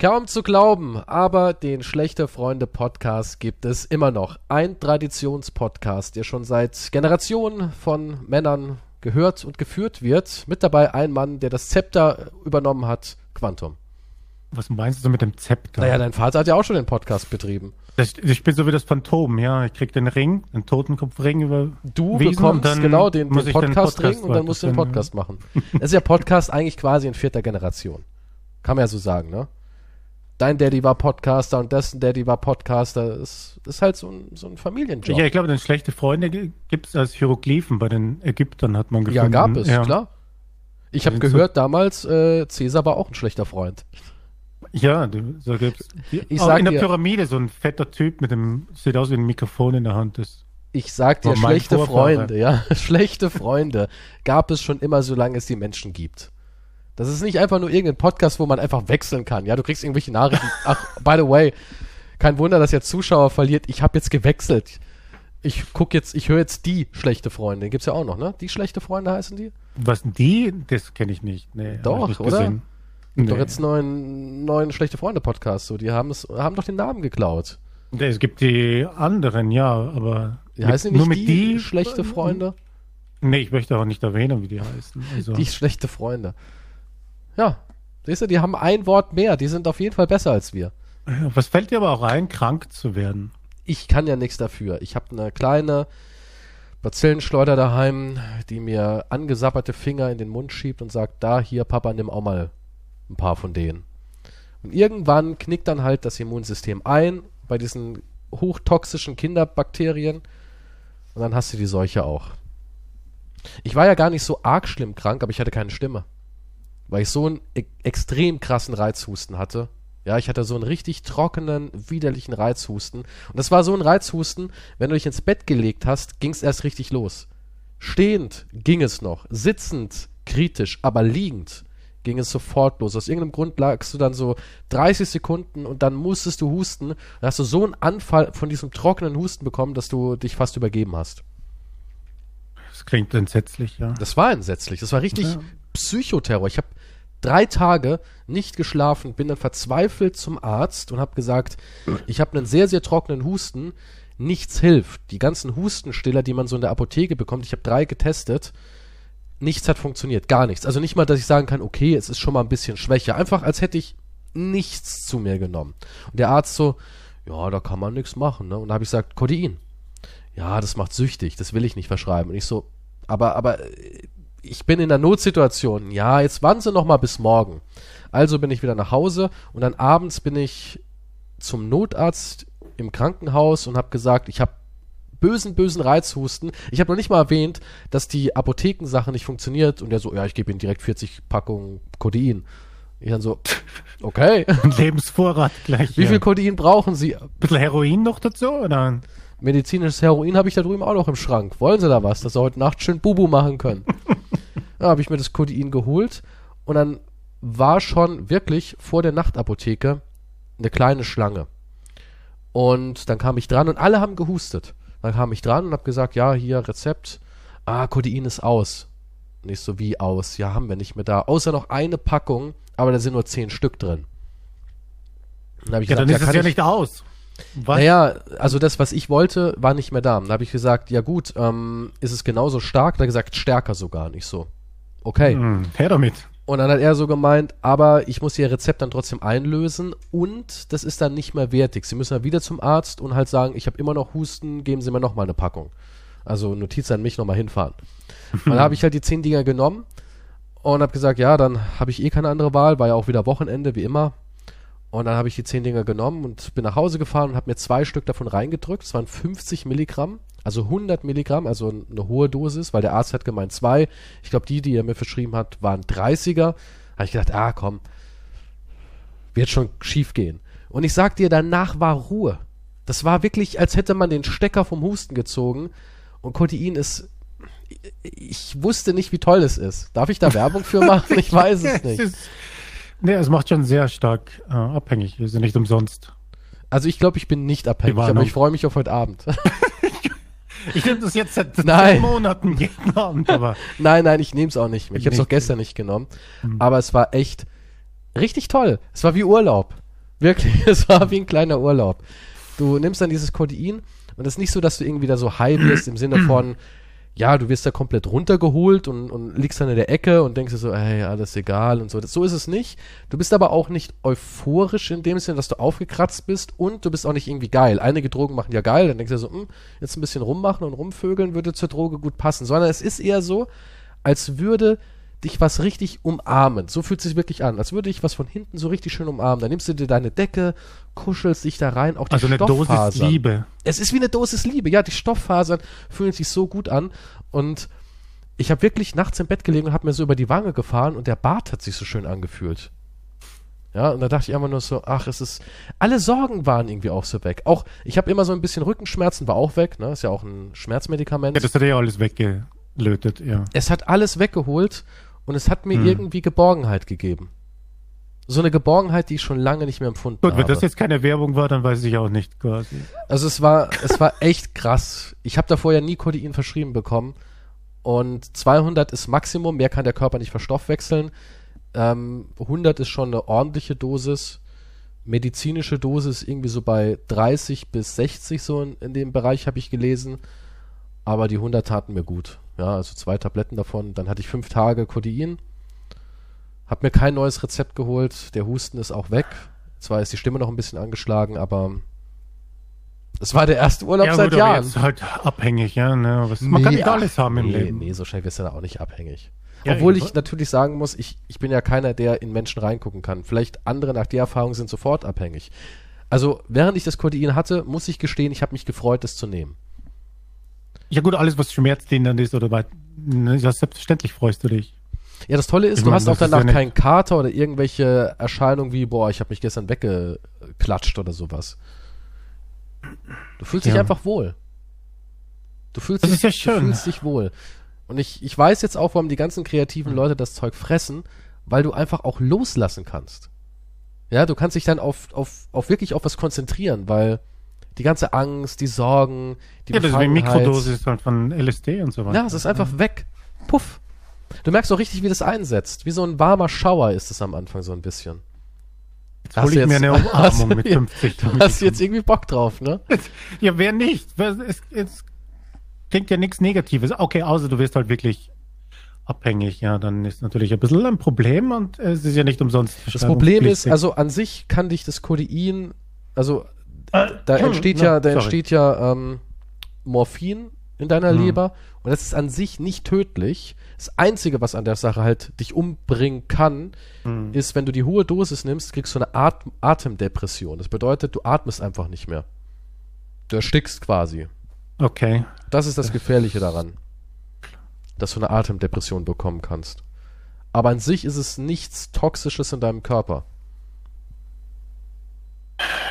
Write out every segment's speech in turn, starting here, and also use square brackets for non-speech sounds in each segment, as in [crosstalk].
Kaum zu glauben, aber den Schlechte Freunde Podcast gibt es immer noch. Ein Traditionspodcast, der schon seit Generationen von Männern gehört und geführt wird. Mit dabei ein Mann, der das Zepter übernommen hat, Quantum. Was meinst du mit dem Zepter? Naja, dein Vater hat ja auch schon den Podcast betrieben. Das, ich bin so wie das Phantom, ja. Ich krieg den Ring, den Totenkopfring über. Du bekommst genau den, den Podcast-Ring Podcast und dann musst du den Podcast machen. Es ist ja Podcast eigentlich quasi in vierter Generation. Kann man ja so sagen, ne? Dein Daddy war Podcaster und dessen Daddy war Podcaster. Es ist halt so ein, so ein Familienjob. Ja, ich glaube, denn schlechte Freunde gibt es als Hieroglyphen bei den Ägyptern, hat man gefunden. Ja, gab es, ja. klar. Ich habe gehört, so damals, äh, Cäsar war auch ein schlechter Freund. Ja, so gibt's. Ich sag in der dir, Pyramide so ein fetter Typ mit dem, sieht aus wie ein Mikrofon in der Hand. Das ich sag dir, schlechte Vorfahre. Freunde, ja, [laughs] schlechte Freunde gab es schon immer, solange es die Menschen gibt. Das ist nicht einfach nur irgendein Podcast, wo man einfach wechseln kann. Ja, du kriegst irgendwelche Nachrichten. [laughs] Ach, by the way, kein Wunder, dass jetzt Zuschauer verliert. Ich habe jetzt gewechselt. Ich guck jetzt, ich höre jetzt die schlechte Freunde. Den gibt's ja auch noch, ne? Die schlechte Freunde heißen die? Was die? Das kenne ich nicht. Nee, doch, nicht oder? Gesehen. Nee. Doch jetzt neuen neuen schlechte Freunde Podcast. So, die haben es, haben doch den Namen geklaut. Es gibt die anderen, ja, aber die heißen nur mit die, die schlechte Freunde? Nee, ich möchte auch nicht erwähnen, wie die heißen. Also. Die schlechte Freunde. Ja, siehst du, die haben ein Wort mehr. Die sind auf jeden Fall besser als wir. Was fällt dir aber auch ein, krank zu werden? Ich kann ja nichts dafür. Ich habe eine kleine Bazillenschleuder daheim, die mir angesapperte Finger in den Mund schiebt und sagt, da, hier, Papa, nimm auch mal ein paar von denen. Und irgendwann knickt dann halt das Immunsystem ein bei diesen hochtoxischen Kinderbakterien und dann hast du die Seuche auch. Ich war ja gar nicht so arg schlimm krank, aber ich hatte keine Stimme weil ich so einen e extrem krassen Reizhusten hatte. Ja, ich hatte so einen richtig trockenen, widerlichen Reizhusten. Und das war so ein Reizhusten, wenn du dich ins Bett gelegt hast, ging es erst richtig los. Stehend ging es noch, sitzend kritisch, aber liegend ging es sofort los. Aus irgendeinem Grund lagst du dann so 30 Sekunden und dann musstest du husten. Dann hast du so einen Anfall von diesem trockenen Husten bekommen, dass du dich fast übergeben hast. Das klingt entsetzlich, ja. Das war entsetzlich. Das war richtig ja. Psychoterror. Ich habe drei Tage nicht geschlafen, bin dann verzweifelt zum Arzt und habe gesagt, ich habe einen sehr, sehr trockenen Husten, nichts hilft. Die ganzen Hustenstiller, die man so in der Apotheke bekommt, ich habe drei getestet, nichts hat funktioniert, gar nichts. Also nicht mal, dass ich sagen kann, okay, es ist schon mal ein bisschen schwächer. Einfach, als hätte ich nichts zu mir genommen. Und der Arzt so, ja, da kann man nichts machen. Ne? Und da habe ich gesagt, Codein. Ja, das macht süchtig, das will ich nicht verschreiben. Und ich so, aber, aber ich bin in der Notsituation. Ja, jetzt warten Sie noch mal bis morgen. Also bin ich wieder nach Hause und dann abends bin ich zum Notarzt im Krankenhaus und habe gesagt, ich habe bösen, bösen Reizhusten. Ich habe noch nicht mal erwähnt, dass die Apothekensache nicht funktioniert und der so, ja, ich gebe Ihnen direkt 40 Packungen Codein. Ich dann so, okay. [laughs] Lebensvorrat gleich. Wie ja. viel Codein brauchen Sie? Ein bisschen Heroin noch dazu, oder? Medizinisches Heroin habe ich da drüben auch noch im Schrank. Wollen Sie da was, dass Sie heute Nacht schön Bubu machen können? [laughs] Da habe ich mir das Codein geholt und dann war schon wirklich vor der Nachtapotheke eine kleine Schlange. Und dann kam ich dran und alle haben gehustet. Dann kam ich dran und habe gesagt, ja, hier Rezept. Ah, Codein ist aus. Nicht so wie aus. Ja, haben wir nicht mehr da. Außer noch eine Packung, aber da sind nur zehn Stück drin. Dann habe ich ja, gesagt, dann ist ja, es ja nicht aus. Was? Naja, also das, was ich wollte, war nicht mehr da. Dann habe ich gesagt, ja gut, ähm, ist es genauso stark? Da gesagt, stärker sogar, nicht so. Okay. Hm, her damit. Und dann hat er so gemeint, aber ich muss ihr Rezept dann trotzdem einlösen und das ist dann nicht mehr wertig. Sie müssen dann wieder zum Arzt und halt sagen, ich habe immer noch Husten, geben Sie mir noch mal eine Packung. Also Notiz an mich nochmal hinfahren. und [laughs] dann habe ich halt die zehn Dinger genommen und habe gesagt, ja, dann habe ich eh keine andere Wahl, war ja auch wieder Wochenende, wie immer. Und dann habe ich die zehn Dinger genommen und bin nach Hause gefahren und habe mir zwei Stück davon reingedrückt. Es waren 50 Milligramm, also 100 Milligramm, also eine hohe Dosis, weil der Arzt hat gemeint zwei. Ich glaube, die, die er mir verschrieben hat, waren 30er. Habe ich gedacht, ah, komm, wird schon schief gehen. Und ich sag dir, danach war Ruhe. Das war wirklich, als hätte man den Stecker vom Husten gezogen. Und Codein ist ich wusste nicht, wie toll es ist. Darf ich da Werbung für machen? Ich weiß es [laughs] nicht. Nee, es macht schon sehr stark äh, abhängig. Wir sind nicht umsonst. Also ich glaube, ich bin nicht abhängig, aber ich freue mich auf heute Abend. [laughs] ich nehme das jetzt seit nein. Monaten jeden Abend, aber. [laughs] nein, nein, ich nehme es auch nicht mehr. Ich habe es auch gestern nicht genommen. Mhm. Aber es war echt richtig toll. Es war wie Urlaub. Wirklich, [laughs] es war wie ein kleiner Urlaub. Du nimmst dann dieses Codein und es ist nicht so, dass du irgendwie da so high wirst im Sinne von, [clears throat] ja, du wirst da komplett runtergeholt und, und liegst dann in der Ecke und denkst dir so, hey, alles egal und so. Das, so ist es nicht. Du bist aber auch nicht euphorisch in dem Sinne, dass du aufgekratzt bist und du bist auch nicht irgendwie geil. Einige Drogen machen ja geil, dann denkst du dir so, hm, jetzt ein bisschen rummachen und rumvögeln würde zur Droge gut passen. Sondern es ist eher so, als würde dich was richtig umarmen. So fühlt es sich wirklich an, als würde ich was von hinten so richtig schön umarmen. Dann nimmst du dir deine Decke, kuschelst dich da rein, auch die also eine Dosis Liebe. Es ist wie eine Dosis Liebe, ja, die Stofffasern fühlen sich so gut an und ich habe wirklich nachts im Bett gelegen und habe mir so über die Wange gefahren und der Bart hat sich so schön angefühlt. Ja, und da dachte ich immer nur so, ach, es ist, alle Sorgen waren irgendwie auch so weg. Auch, ich habe immer so ein bisschen Rückenschmerzen, war auch weg, ne, ist ja auch ein Schmerzmedikament. Ja, das hat ja alles weggelötet, ja. Es hat alles weggeholt und es hat mir hm. irgendwie Geborgenheit gegeben. So eine Geborgenheit, die ich schon lange nicht mehr empfunden Gut, habe. Wenn das jetzt keine Werbung war, dann weiß ich auch nicht quasi. Also es war, es war echt krass. Ich habe davor ja nie Codein verschrieben bekommen. Und 200 ist Maximum, mehr kann der Körper nicht verstoffwechseln. Ähm, 100 ist schon eine ordentliche Dosis. Medizinische Dosis irgendwie so bei 30 bis 60 so in, in dem Bereich habe ich gelesen. Aber die 100 taten mir gut. Ja, also zwei Tabletten davon. Dann hatte ich fünf Tage Codein. Hab mir kein neues Rezept geholt. Der Husten ist auch weg. Zwar ist die Stimme noch ein bisschen angeschlagen, aber es war der erste Urlaub ja, seit gut, Jahren. ist halt abhängig, ja. Ne? Was, man kann nicht alles haben im nee, Leben. Nee, so schnell wirst du da auch nicht abhängig. Ja, Obwohl ich natürlich sagen muss, ich, ich bin ja keiner, der in Menschen reingucken kann. Vielleicht andere nach der Erfahrung sind sofort abhängig. Also, während ich das Codein hatte, muss ich gestehen, ich habe mich gefreut, das zu nehmen. Ja gut, alles, was schmerzlindernd ist oder bei, ne, selbstverständlich freust du dich. Ja, das Tolle ist, ich du meine, hast auch danach ja keinen Kater oder irgendwelche Erscheinungen wie, boah, ich habe mich gestern weggeklatscht oder sowas. Du fühlst ja. dich einfach wohl. Du fühlst, das dich, ja schön. du fühlst dich wohl. Und ich, ich weiß jetzt auch, warum die ganzen kreativen Leute das Zeug fressen, weil du einfach auch loslassen kannst. Ja, du kannst dich dann auf, auf, auf wirklich auf was konzentrieren, weil die ganze Angst, die Sorgen, die Ja, das ist wie Mikrodosis halt von LSD und so weiter. Ja, es ist einfach ja. weg. Puff. Du merkst auch richtig, wie das einsetzt. Wie so ein warmer Schauer ist es am Anfang so ein bisschen. Jetzt hol ich jetzt, [laughs] mir eine Umarmung mit 50. Du hast jetzt irgendwie Bock drauf, ne? [laughs] Ja, wer nicht? Es, es klingt ja nichts Negatives. Okay, außer du wirst halt wirklich abhängig, ja, dann ist natürlich ein bisschen ein Problem und es ist ja nicht umsonst. Das Problem ist, also an sich kann dich das Codein, also da entsteht ja, da entsteht ja ähm, Morphin in deiner mhm. Leber und das ist an sich nicht tödlich. Das Einzige, was an der Sache halt dich umbringen kann, mhm. ist, wenn du die hohe Dosis nimmst, kriegst du eine At Atemdepression. Das bedeutet, du atmest einfach nicht mehr. Du erstickst quasi. Okay. Das ist das Gefährliche daran. Dass du eine Atemdepression bekommen kannst. Aber an sich ist es nichts Toxisches in deinem Körper.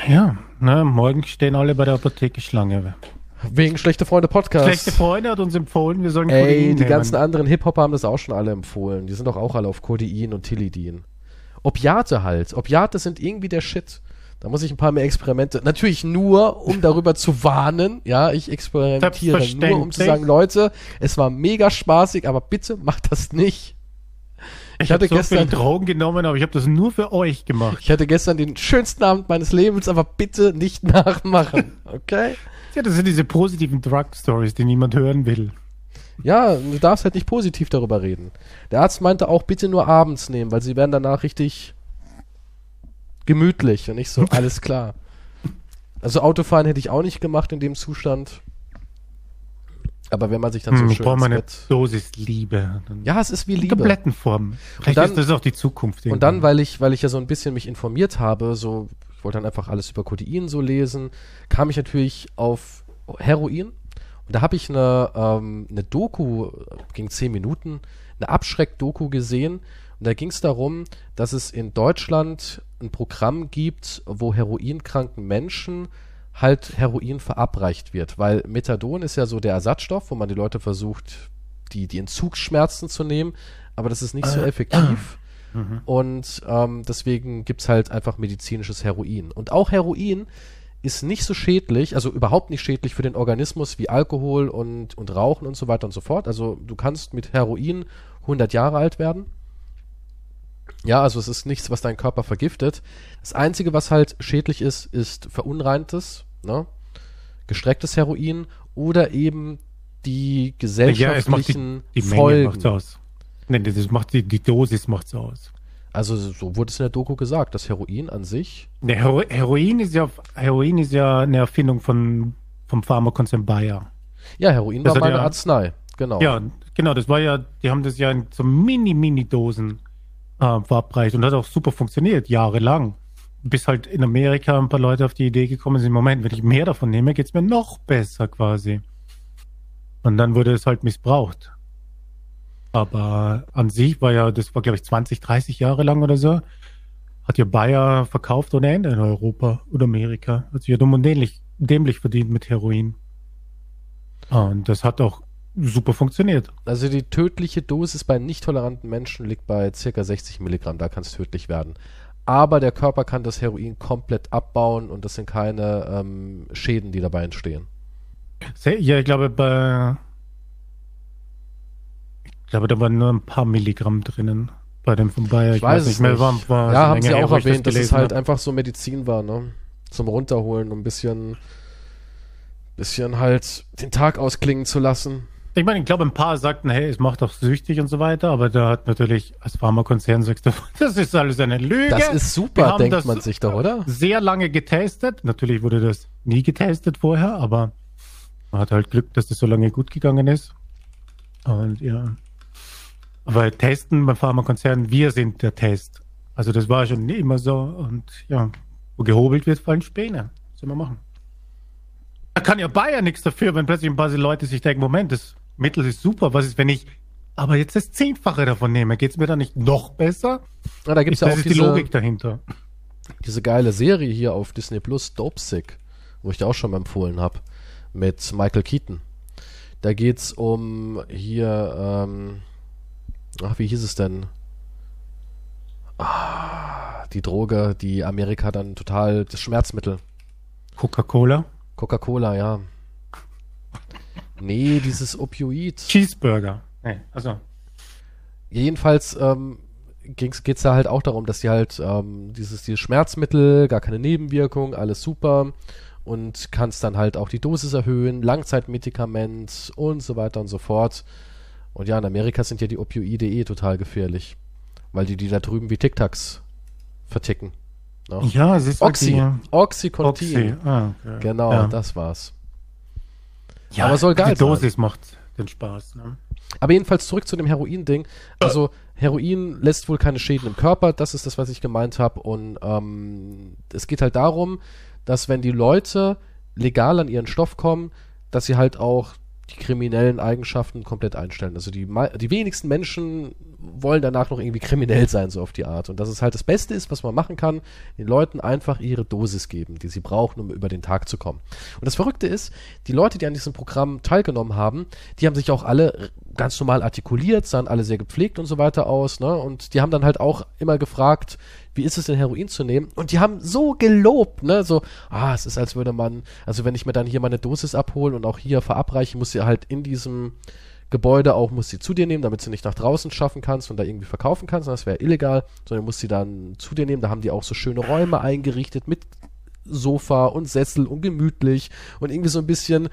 Ja, ne, morgen stehen alle bei der Apotheke Schlange. Wegen Schlechte Freunde Podcast. Schlechte Freunde hat uns empfohlen, wir sollen Ey, Codein die nehmen. ganzen anderen Hip-Hopper haben das auch schon alle empfohlen. Die sind doch auch alle auf Codein und Tilidin. Opiate halt. Opiate sind irgendwie der Shit. Da muss ich ein paar mehr Experimente. Natürlich nur, um darüber zu warnen. Ja, ich experimentiere nur, um zu sagen, Leute, es war mega spaßig, aber bitte macht das nicht. Ich, ich hatte so gestern Drogen genommen, aber ich habe das nur für euch gemacht. Ich hatte gestern den schönsten Abend meines Lebens, aber bitte nicht [laughs] nachmachen, okay? ja, das sind diese positiven Drug-Stories, die niemand hören will. Ja, du darfst halt nicht positiv darüber reden. Der Arzt meinte auch, bitte nur abends nehmen, weil sie werden danach richtig gemütlich und nicht so, [laughs] alles klar. Also Autofahren hätte ich auch nicht gemacht in dem Zustand. Aber wenn man sich dann hm, so schön. Ich brauche meine Dosis Liebe. ja, es ist wie Liebe. Kompletten Form. Vielleicht dann, ist das auch die Zukunft. Irgendwann. Und dann, weil ich, weil ich ja so ein bisschen mich informiert habe, so, ich wollte dann einfach alles über Codein so lesen, kam ich natürlich auf Heroin. Und da habe ich eine, ähm, eine Doku, ging zehn Minuten, eine Abschreck-Doku gesehen. Und da ging es darum, dass es in Deutschland ein Programm gibt, wo heroinkranken Menschen halt Heroin verabreicht wird, weil Methadon ist ja so der Ersatzstoff, wo man die Leute versucht, die, die Entzugsschmerzen zu nehmen, aber das ist nicht so äh, effektiv. [clears throat] Mhm. Und ähm, deswegen gibt's halt einfach medizinisches Heroin. Und auch Heroin ist nicht so schädlich, also überhaupt nicht schädlich für den Organismus wie Alkohol und, und Rauchen und so weiter und so fort. Also du kannst mit Heroin 100 Jahre alt werden. Ja, also es ist nichts, was deinen Körper vergiftet. Das Einzige, was halt schädlich ist, ist verunreintes, ne? gestrecktes Heroin oder eben die gesellschaftlichen die, die Folgen. aus. Nee, das macht die, die Dosis macht's aus. Also so wurde es in der Doku gesagt, das Heroin an sich. Nee, Hero Heroin ist ja Heroin ist ja eine Erfindung von vom Pharmakonzern Bayer. Ja, Heroin Das war mal eine ja- Arznei, genau. Ja, genau, das war ja, die haben das ja in so Mini-Mini-Dosen äh, verabreicht und hat auch super funktioniert, jahrelang. Bis halt in Amerika ein paar Leute auf die Idee gekommen sind, Moment, wenn ich mehr davon nehme, geht's mir noch besser quasi. Und dann wurde es halt missbraucht. Aber an sich war ja, das war glaube ich 20, 30 Jahre lang oder so, hat ja Bayer verkauft ohne Ende in Europa oder Amerika. Hat sich ja dumm und dämlich, dämlich verdient mit Heroin. Und das hat auch super funktioniert. Also die tödliche Dosis bei nicht toleranten Menschen liegt bei circa 60 Milligramm, da kann es tödlich werden. Aber der Körper kann das Heroin komplett abbauen und das sind keine ähm, Schäden, die dabei entstehen. Ja, ich glaube, bei. Ich glaube, da waren nur ein paar Milligramm drinnen. Bei dem von Bayer. Ich, weiß, es nicht. War, war ja, haben sie her, auch ich erwähnt, dass es halt habe. einfach so Medizin war, ne? Zum Runterholen, um ein bisschen, bisschen halt den Tag ausklingen zu lassen. Ich meine, ich glaube, ein paar sagten, hey, es macht doch süchtig und so weiter, aber da hat natürlich als Pharmakonzern sagst du, [laughs] das ist alles eine Lüge. Das ist Wir super, denkt das man sich doch, oder? Sehr lange getestet. Natürlich wurde das nie getestet vorher, aber man hat halt Glück, dass das so lange gut gegangen ist. Und ja. Aber testen beim Pharmakonzern, wir sind der Test. Also das war schon nie immer so. Und ja, wo gehobelt wird, fallen Späne. Was soll man machen? Da kann ja Bayer nichts dafür, wenn plötzlich ein paar Leute sich denken, Moment, das Mittel ist super, was ist, wenn ich aber jetzt das Zehnfache davon nehme? Geht es mir dann nicht noch besser? Ja, da gibt's das ja auch ist die diese, Logik dahinter. diese geile Serie hier auf Disney Plus, Dope Sick, wo ich dir auch schon mal empfohlen habe, mit Michael Keaton. Da geht's um hier, ähm, ach, wie hieß es denn? Ah, die Droge, die Amerika dann total, das Schmerzmittel. Coca-Cola. Coca-Cola, ja. Nee, dieses Opioid. Cheeseburger. Nee, also. Jedenfalls ähm, ging's, geht's da halt auch darum, dass die halt ähm, dieses, dieses Schmerzmittel, gar keine Nebenwirkung, alles super und kannst dann halt auch die Dosis erhöhen, Langzeitmedikament und so weiter und so fort. Und ja, in Amerika sind ja die Opioide eh total gefährlich, weil die die da drüben wie Tic-Tacs verticken. Ne? Ja, es ist Oxy, Oxycontin. Oxy. Ah, okay. Genau, Ja. das war's. Ja, Aber soll geil Die Dosis macht den Spaß. Ne? Aber jedenfalls zurück zu dem Heroin-Ding. Also Heroin lässt wohl keine Schäden im Körper, das ist das, was ich gemeint habe. Und ähm, es geht halt darum, dass wenn die Leute legal an ihren Stoff kommen, dass sie halt auch die kriminellen Eigenschaften komplett einstellen. Also die, die wenigsten Menschen wollen danach noch irgendwie kriminell sein, so auf die Art. Und dass es halt das Beste ist, was man machen kann, den Leuten einfach ihre Dosis geben, die sie brauchen, um über den Tag zu kommen. Und das Verrückte ist, die Leute, die an diesem Programm teilgenommen haben, die haben sich auch alle ganz normal artikuliert, sahen alle sehr gepflegt und so weiter aus, ne? Und die haben dann halt auch immer gefragt, wie ist es denn Heroin zu nehmen? Und die haben so gelobt, ne? So, ah, es ist als würde man, also wenn ich mir dann hier meine Dosis abhole und auch hier verabreiche, muss sie halt in diesem Gebäude auch, muss sie zu dir nehmen, damit sie nicht nach draußen schaffen kannst und da irgendwie verkaufen kannst, das wäre illegal, sondern muss sie dann zu dir nehmen. Da haben die auch so schöne Räume eingerichtet mit Sofa und Sessel und gemütlich und irgendwie so ein bisschen,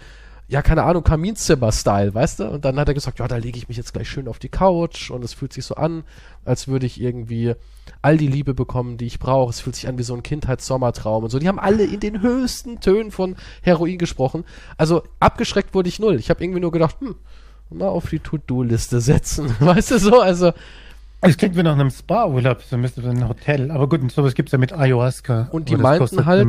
ja, keine Ahnung, Kaminzimmer-Style, weißt du? Und dann hat er gesagt, ja, da lege ich mich jetzt gleich schön auf die Couch und es fühlt sich so an, als würde ich irgendwie all die Liebe bekommen, die ich brauche. Es fühlt sich an wie so ein Kindheitssommertraum und so. Die haben alle in den höchsten Tönen von Heroin gesprochen. Also abgeschreckt wurde ich null. Ich habe irgendwie nur gedacht, hm, mal auf die To-Do-Liste setzen. [laughs] Weißt du so? Also, Es klingt wie nach einem Spa-Urlaub, so so ein Hotel. Aber gut, sowas gibt's ja mit Ayahuasca. Und die meinten halt-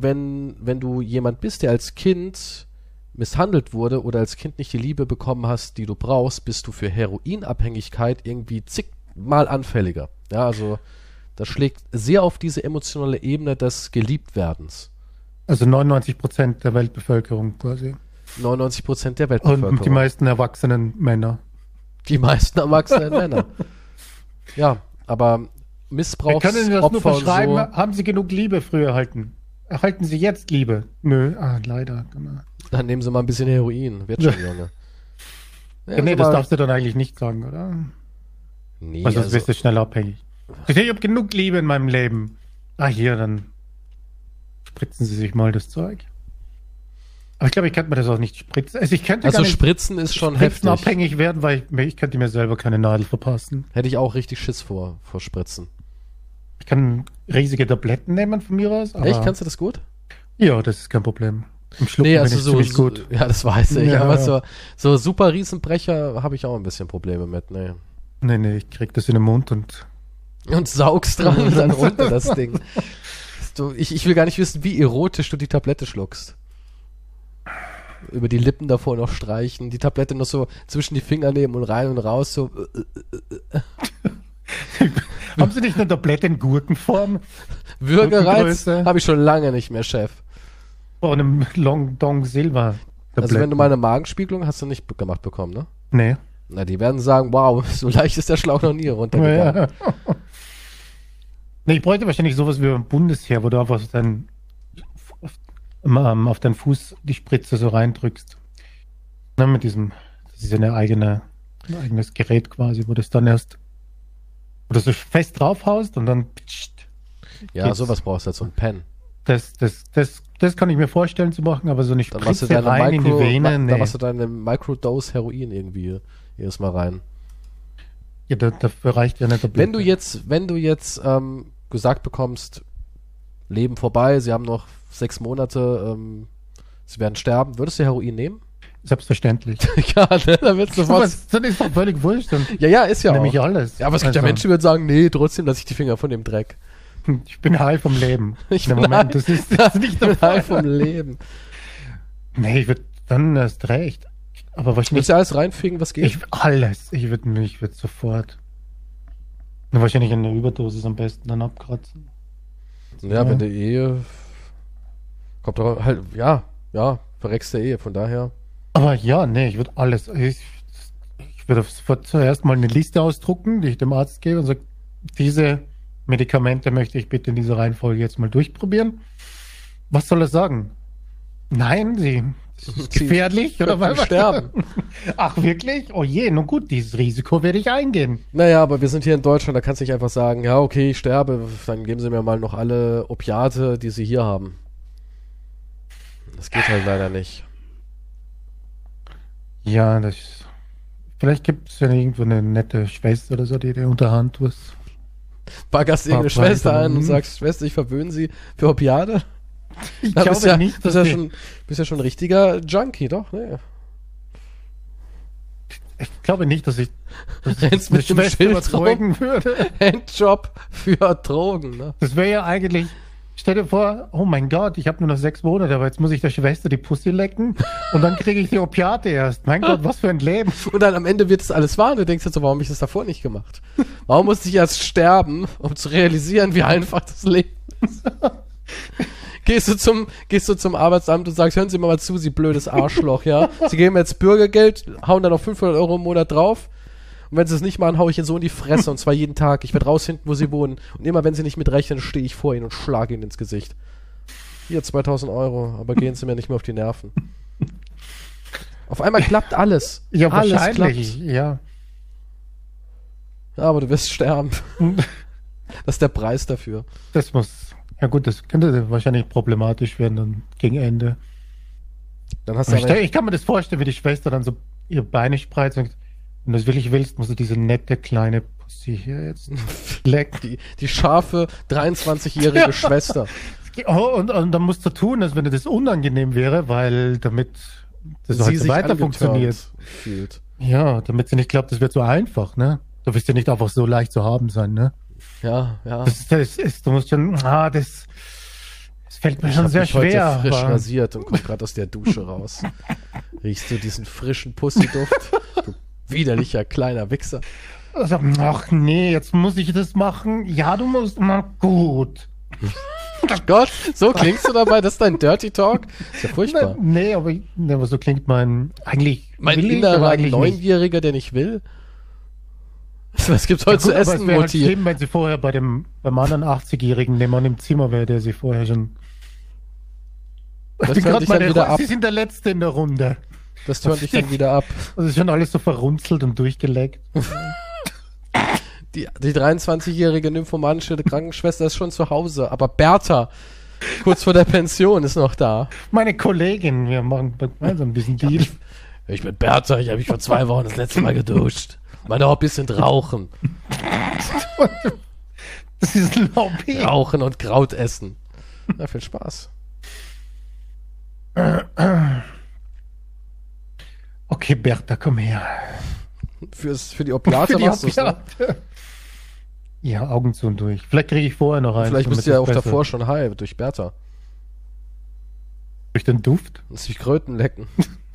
wenn, wenn du jemand bist, der als Kind misshandelt wurde oder als Kind nicht die Liebe bekommen hast, die du brauchst, bist du für Heroinabhängigkeit irgendwie zigmal anfälliger. Ja, also das schlägt sehr auf diese emotionale Ebene des Geliebtwerdens. Also 99 Prozent der Weltbevölkerung quasi. 99 Prozent der Und Weltbevölkerung. die meisten erwachsenen Männer. die meisten erwachsenen Männer. Ja, aber Wir können Ihnen das nur Missbrauchsopfer und verschreiben. so, Haben Sie genug Liebe früher erhalten? Erhalten Sie jetzt Liebe? Nö, ah, leider. Genau. Dann nehmen sie mal ein bisschen Heroin. Wird schon, [laughs] Junge. Ja, nee, also das darfst du dann eigentlich nicht sagen, oder? nee, Also, also, sonst wirst du schnell abhängig. Ich habe genug Liebe in meinem Leben. Ah, hier, dann spritzen Sie sich mal das Zeug. Aber ich glaube, ich könnte mir das auch nicht spritzen. Also, ich könnte Also gar nicht Spritzen ist schon heftig. abhängig werden, weil ich, ich könnte mir selber keine Nadel verpassen. Hätte ich auch richtig Schiss vor, vor Spritzen. Ich kann riesige Tabletten nehmen von mir aus. Aber Echt? Kannst du das gut? Ja, das ist kein Problem. Im Schlucken Nee, also so, so gut. ja, das weiß ich. Ja. Aber so, so super Riesenbrecher habe ich auch ein bisschen Probleme mit. Nee. Nee, nee, ich krieg das in den Mund und Und saugst dran und dann [laughs] runter das Ding. Du, ich, ich will gar nicht wissen, wie erotisch du die Tablette schluckst. Über die Lippen davor noch streichen, die Tablette noch so zwischen die Finger nehmen und rein und raus, so. äh, [laughs] Haben Sie nicht eine Tablette in Gurkenform? Würgereiz habe ich schon lange nicht mehr, Chef. Vor einem [laughs] Long Dong Silber. Also wenn du mal eine Magenspiegelung hast du nicht gemacht bekommen, ne? Nee. Na, die werden sagen, wow, [laughs] so leicht ist der Schlauch noch nie runtergegangen. Ja. [laughs] nee, ich bräuchte wahrscheinlich sowas wie beim Bundesheer, wo du einfach auf, ähm, auf deinen Fuß die Spritze so reindrückst. Na, mit diesem, das ist ja eine eigene, ein eigenes Gerät quasi, wo das dann erst, wo du so fest draufhaust und dann pssst, Ja, Geht's. sowas brauchst du halt, so ein Pen. Das, das, das, das kann ich mir vorstellen zu machen, aber so eine du Spritze deine rein in die Micro, Vene, ma- da nee. machst du deine Microdose Heroin irgendwie jedes Mal rein. Ja, da, dafür reicht ja Tablette. Wenn du jetzt, wenn du jetzt ähm, gesagt bekommst, Leben vorbei, sie haben noch sechs Monate, ähm, sie werden sterben, würdest du Heroin nehmen? Selbstverständlich. [laughs] ja, ne, dann wird's sofort. Dann ist doch völlig wurscht. Ja, ja, ist ja nehme ich auch. alles. Ja, aber es gibt ja Also, Menschen, die würden sagen, nee, trotzdem lasse ich die Finger von dem Dreck. [laughs] Ich bin heil vom Leben. [laughs] [laughs] Ich bin Moment, heil- das ist, das ist nicht der Fall. vom Leben. Nee, ich würde dann erst recht. Aber wahrscheinlich Willst du alles reinfügen, was geht? Ich, alles. Ich würde mich, ich würde sofort. Wahrscheinlich eine Überdosis am besten dann abkratzen. ja, wenn die Ehe kommt doch halt, ja, ja, verreckst der Ehe, von daher. Aber ja, nee, ich würde alles. Ich, ich würde sofort zuerst mal eine Liste ausdrucken, die ich dem Arzt gebe und sage, diese Medikamente möchte ich bitte in dieser Reihenfolge jetzt mal durchprobieren. Was soll er sagen? Nein, sie ist [laughs] gefährlich oder was? sterben. [laughs] Ach wirklich? Oh je, nun gut, dieses Risiko werde ich eingehen. Naja, aber wir sind hier in Deutschland, da kannst du nicht einfach sagen, ja, okay, ich sterbe, dann geben sie mir mal noch alle Opiate, die sie hier haben. Das geht halt leider nicht. Ja, das. Vielleicht gibt es ja irgendwo eine nette Schwester oder so, die dir unterhand was. Baggerst irgendeine Schwester ein und sagst, Schwester, ich verwöhne sie für Opiate? Ich Na, bist ja, nicht, bist ja schon, bist ja schon ein richtiger Junkie, doch, ne? ich glaube nicht, dass ich, ich Rennst mit dem Schild überzeugen würde. [laughs] Handjob für Drogen, ne? Das wäre ja eigentlich. Stell dir vor, oh mein Gott, ich habe nur noch sechs Monate, aber jetzt muss ich der Schwester die Pussy lecken und dann kriege ich die Opiate erst. Mein Gott, was für ein Leben. Und dann am Ende wird das alles wahr und du denkst jetzt so, warum hab ich das davor nicht gemacht? Warum musste ich erst sterben, um zu realisieren, wie einfach das Leben ist? [laughs] Gehst du zum, gehst du zum Arbeitsamt und sagst, hören Sie mir mal zu, Sie blödes Arschloch, ja? Sie geben jetzt Bürgergeld, hauen dann noch 500 Euro im Monat drauf. Und wenn Sie es nicht machen, hau ich Ihnen so in die Fresse und zwar jeden Tag. Ich werde rausfinden, wo Sie wohnen. Und immer wenn Sie nicht mitrechnen, stehe ich vor Ihnen und schlage Ihnen ins Gesicht. Hier 2000 Euro, aber gehen Sie mir nicht mehr auf die Nerven. Auf einmal klappt alles. Ja, alles wahrscheinlich. klappt. Ja. Ja, aber du wirst sterben. [laughs] Das ist der Preis dafür. Das muss. Ja gut, das könnte wahrscheinlich problematisch werden dann gegen Ende. Dann hast du ich, ich kann mir das vorstellen, wie die Schwester dann so ihre Beine spreizt und sagt, wenn du das wirklich willst, musst du diese nette kleine Pussy hier jetzt [laughs] lecken. die, die scharfe 23-jährige Schwester. Oh, und, und dann musst du tun, als wenn dir das unangenehm wäre, weil damit das halt so weiter funktioniert. Fühlt. Ja, damit sie nicht glaubt, das wird so einfach, ne? Du wirst ja nicht einfach so leicht zu haben sein, ne? Ja, ja. Das, ist- das ist, du musst schon, ah, das, das fällt mir ich schon sehr mich schwer. frisch aber- rasiert und komm gerade aus der Dusche raus. [laughs] Riechst du diesen frischen Pussyduft? Du widerlicher kleiner Wichser. Also, ach nee, jetzt muss ich das machen. Ja, du musst, na gut. [laughs] Gott, so klingst du dabei? Das ist dein Dirty Talk? Ist ja furchtbar. Nee, aber, nee, aber so klingt mein, eigentlich Mein ich, aber innerer. Neunjähriger, der nicht will? [laughs] Was gibt's heute Gut, zu aber essen, es wäre halt Mutti? schlimm, wenn sie vorher bei dem, beim anderen 80-Jährigen, der Mann im Zimmer wäre, der sie vorher schon. Das [laughs] Ich bin dich mal der- wieder ab. Sie sind der Letzte in der Runde. Das tönt dich dann wieder ab. Das ist schon alles so verrunzelt und durchgeleckt. Die, die 23-jährige nymphomanische Krankenschwester ist schon zu Hause, aber Bertha, kurz vor der Pension, ist noch da. Meine Kollegin, wir machen gemeinsam diesen Deal. Ich bin Bertha, ich habe mich vor zwei Wochen das letzte Mal geduscht. Meine Hobbys sind Rauchen. [laughs] Das ist ein Hobby. Rauchen und Kraut essen. Na, viel Spaß. [clears throat] Okay, Bertha, komm her. Fürs, für die Opiate Für die machst ne? Opiate. Ja, Augen zu und durch. Vielleicht kriege ich vorher noch einen. Vielleicht bist du ja auch besser- davor schon high durch Bertha. Durch den Duft. Lass dich Kröten lecken.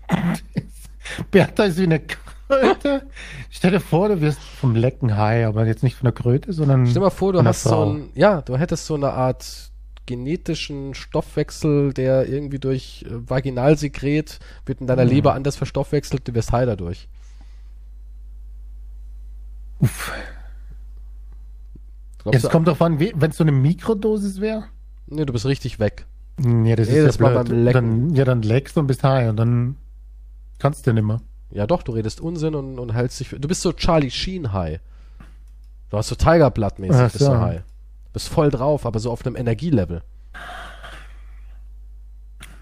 [laughs] Bertha ist wie eine Kröte. Stell dir vor, du wirst vom Lecken high, aber jetzt nicht von der Kröte, sondern Stell dir mal vor, du von der hast so Frau. ein, ja, du hättest so eine Art genetischen Stoffwechsel, der irgendwie durch äh, Vaginalsekret wird in deiner Mhm. Leber anders verstoffwechselt, du wirst high dadurch. Uff. Glaubst Jetzt kommt drauf an, wenn es so eine Mikrodosis wäre. nee, du bist richtig weg. Nee, das Nee, ist das ja blöd. beim Lecken. Dann, ja, dann leckst du und bist high und dann kannst du nicht mehr. Ja doch, du redest Unsinn und, und hältst dich für, du bist so Charlie Sheen high. Du hast so Tigerblatt-mäßig, Ach bist du so. high. Bist voll drauf, aber so auf einem Energielevel.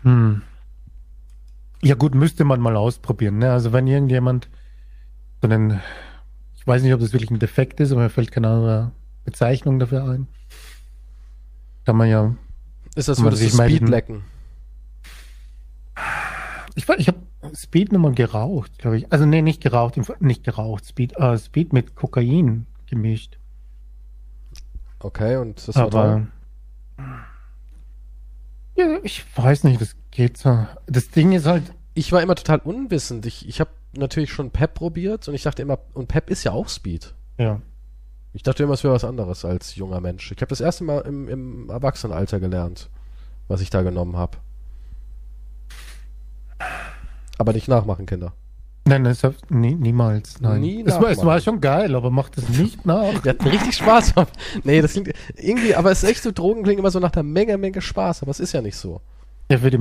Hm. Ja gut, müsste man mal ausprobieren. Ne? Also wenn irgendjemand so einen, ich weiß nicht, ob das wirklich ein Defekt ist, aber mir fällt keine andere Bezeichnung dafür ein. Kann man ja, Ist das, würdest du? Speed lecken? ich, ich habe Speed nochmal geraucht, glaube ich. Also nee, nicht geraucht, nicht geraucht, Speed, äh, Speed mit Kokain gemischt. Okay, und das war aber toll. ja, ich weiß nicht, das geht so. Das Ding ist halt, Ich war immer total unwissend. Ich, ich habe natürlich schon Pep probiert und ich dachte immer, und Pep ist ja auch Speed. ja. Ich dachte immer, es wäre was anderes als junger Mensch. Ich habe das erste Mal im, im Erwachsenenalter gelernt, was ich da genommen habe. Aber nicht nachmachen, Kinder. Nein, das ist, nie, niemals, nein. Nie es, war, es war schon geil, aber macht es nicht nach. Wir hatten richtig Spaß. nee, das klingt irgendwie, aber es ist echt so, Drogen klingen immer so nach der Menge, Menge Spaß, aber es ist ja nicht so. Ja, für die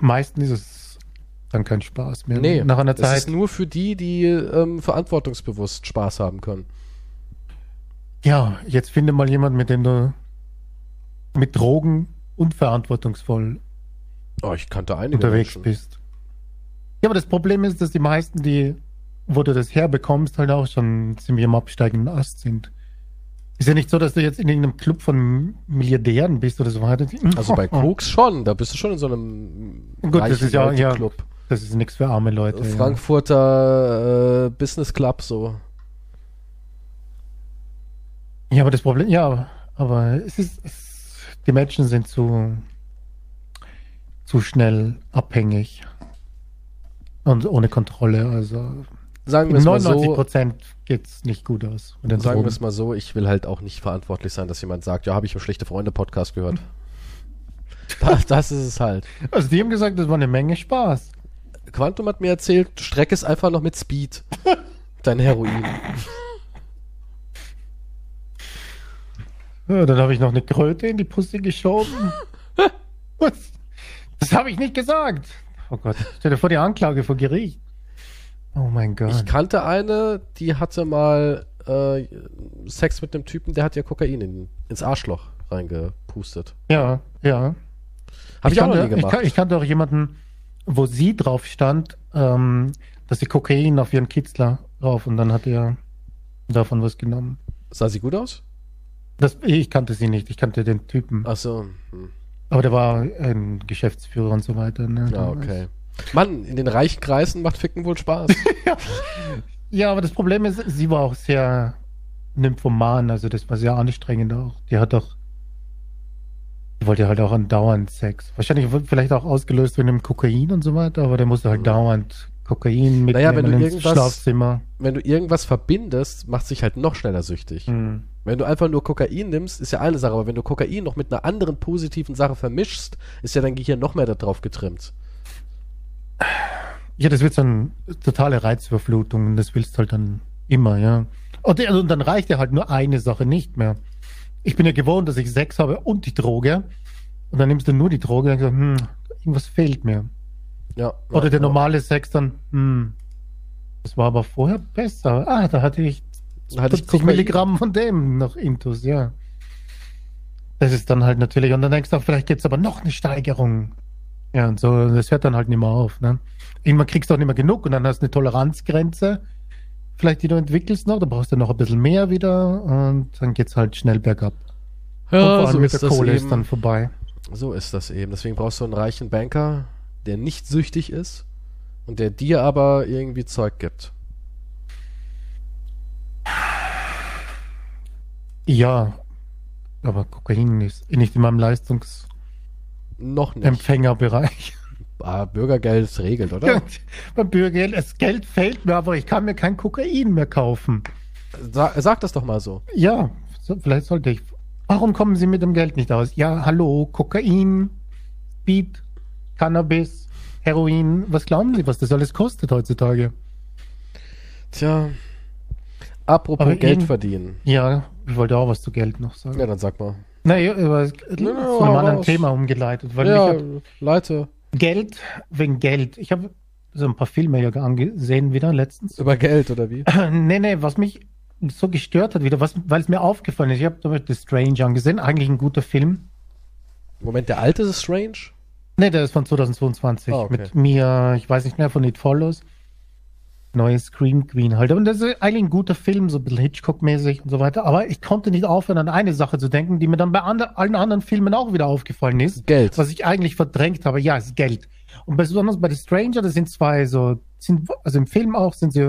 meisten ist es dann kein Spaß mehr. Nee, Nach einer das Zeit. ist nur für die, die ähm, verantwortungsbewusst Spaß haben können. Ja, jetzt finde mal jemanden, mit dem du mit Drogen unverantwortungsvoll Oh, ich kannte einige unterwegs Menschen. bist. Ja, aber das Problem ist, dass die meisten, die, wo du das herbekommst, halt auch schon ziemlich am absteigenden Ast sind. Ist ja nicht so, dass du jetzt in irgendeinem Club von Milliardären bist oder so weiter. Also bei [laughs] Koks schon, da bist du schon in so einem Gut, das ist ja- ja, Leute-Club. Das ist nichts für arme Leute. ja. Frankfurter äh, Business Club so. Ja, aber das Problem, ja, aber es ist, es, die Menschen sind zu, zu schnell abhängig und ohne Kontrolle. Also Sagen wir es mal 99 so, Prozent geht's nicht gut aus. Mit den sagen wir es mal so, ich will halt auch nicht verantwortlich sein, dass jemand sagt, ja, habe ich im schlechte Freunde Podcast gehört. [laughs] das, das ist es halt. Also die haben gesagt, das war eine Menge Spaß. Quantum hat mir erzählt, streck es einfach noch mit Speed. [laughs] Dein Heroin. Ja, dann habe ich noch eine Kröte in die Pussy geschoben. [laughs] Was? Das habe ich nicht gesagt. Oh Gott, stell dir vor die Anklage vor Gericht. Oh mein Gott. Ich kannte eine, die hatte mal äh, Sex mit einem Typen, der hat ja Kokain in, ins Arschloch reingepustet. ja, ja. Habe ich, auch noch kannte, nie gemacht. Ich, ich kannte auch jemanden, wo sie drauf stand, ähm, dass sie Kokain auf ihren Kitzler rauf und dann hat er davon was genommen. Sah sie gut aus? Das, ich kannte sie nicht, ich kannte den Typen. Ach so. Hm. Aber der war ein Geschäftsführer und so weiter. Ne? Ja, okay. Mann, in den reichen Kreisen macht Ficken wohl Spaß. [laughs] Ja, aber das Problem ist, sie war auch sehr nymphoman, also das war sehr anstrengend auch. Die hat doch, die wollte halt auch andauernd Sex. Wahrscheinlich wird vielleicht auch ausgelöst wegen dem Kokain und so weiter, aber der musste halt Mhm. dauernd Kokain mitnehmen Naja, wenn du irgendwas- Schlafzimmer. Wenn du irgendwas verbindest, macht sich halt noch schneller süchtig. Mhm. Wenn du einfach nur Kokain nimmst, ist ja eine Sache, aber wenn du Kokain noch mit einer anderen positiven Sache vermischst, ist ja dein Gehirn noch mehr darauf getrimmt. Ja, das wird so eine totale Reizüberflutung und das willst du halt dann immer, ja. Und, und dann reicht ja halt nur eine Sache nicht mehr. Ich bin ja gewohnt, dass ich Sex habe und die Droge. Und dann nimmst du nur die Droge und dann hm, irgendwas fehlt mir. Ja. Oder ja, der ja. normale Sex dann, hm, das war aber vorher besser. Ah, da hatte ich Hatte ich 50 Kokain. Milligramm von dem noch Intus, ja. Das ist dann halt natürlich, und dann denkst du, vielleicht gibt's aber noch eine Steigerung. Ja, und so, das hört dann halt nicht mehr auf, ne? Irgendwann kriegst du auch nicht mehr genug und dann hast du eine Toleranzgrenze, vielleicht die du entwickelst noch, da brauchst du noch ein bisschen mehr wieder und dann geht's halt schnell bergab. und vor Ja, allem so mit ist der das Kohle ist eben. dann vorbei. So ist das eben. Deswegen brauchst du einen reichen Banker, der nicht süchtig ist und der dir aber irgendwie Zeug gibt. Ja, aber Kokain ist nicht in meinem Leistungsempfängerbereich. Noch nicht. Ah, Bürgergeld regelt, oder? Beim Bürgergeld, das Geld fehlt mir, aber ich kann mir kein Kokain mehr kaufen. Sag, sag das doch mal so. Ja, so, vielleicht sollte ich. Warum kommen Sie mit dem Geld nicht aus? Ja, hallo, Kokain, Speed, Cannabis, Heroin. Was glauben Sie, was das alles kostet heutzutage? Tja. Apropos Aber Geld ihn- verdienen. Ja, ich wollte auch was zu Geld noch sagen. Ja, dann sag mal. Naja, einem hau anderen raus. Thema umgeleitet. Weil ja, mich hat Leute, Geld wegen Geld. Ich habe so ein paar Filme ja angesehen wieder letztens. über Geld oder wie? [clears throat] nee, nee, was mich so gestört hat wieder, was, weil es mir aufgefallen ist. Ich habe damit The Strange angesehen, eigentlich ein guter Film. Moment, der alte ist Strange? Nee, der ist von 2022 Ah, okay. mit mir, ich weiß nicht mehr, von It Follows. Neue Scream Queen halt. Und das ist eigentlich ein guter Film, so ein bisschen Hitchcock-mäßig und so weiter. Aber ich konnte nicht aufhören, an eine Sache zu denken, die mir dann bei ander, allen anderen Filmen auch wieder aufgefallen ist. Geld. Was ich eigentlich verdrängt habe. Ja, ist Geld. Und besonders bei The Stranger, das sind zwei so, sind, also im Film auch sind sie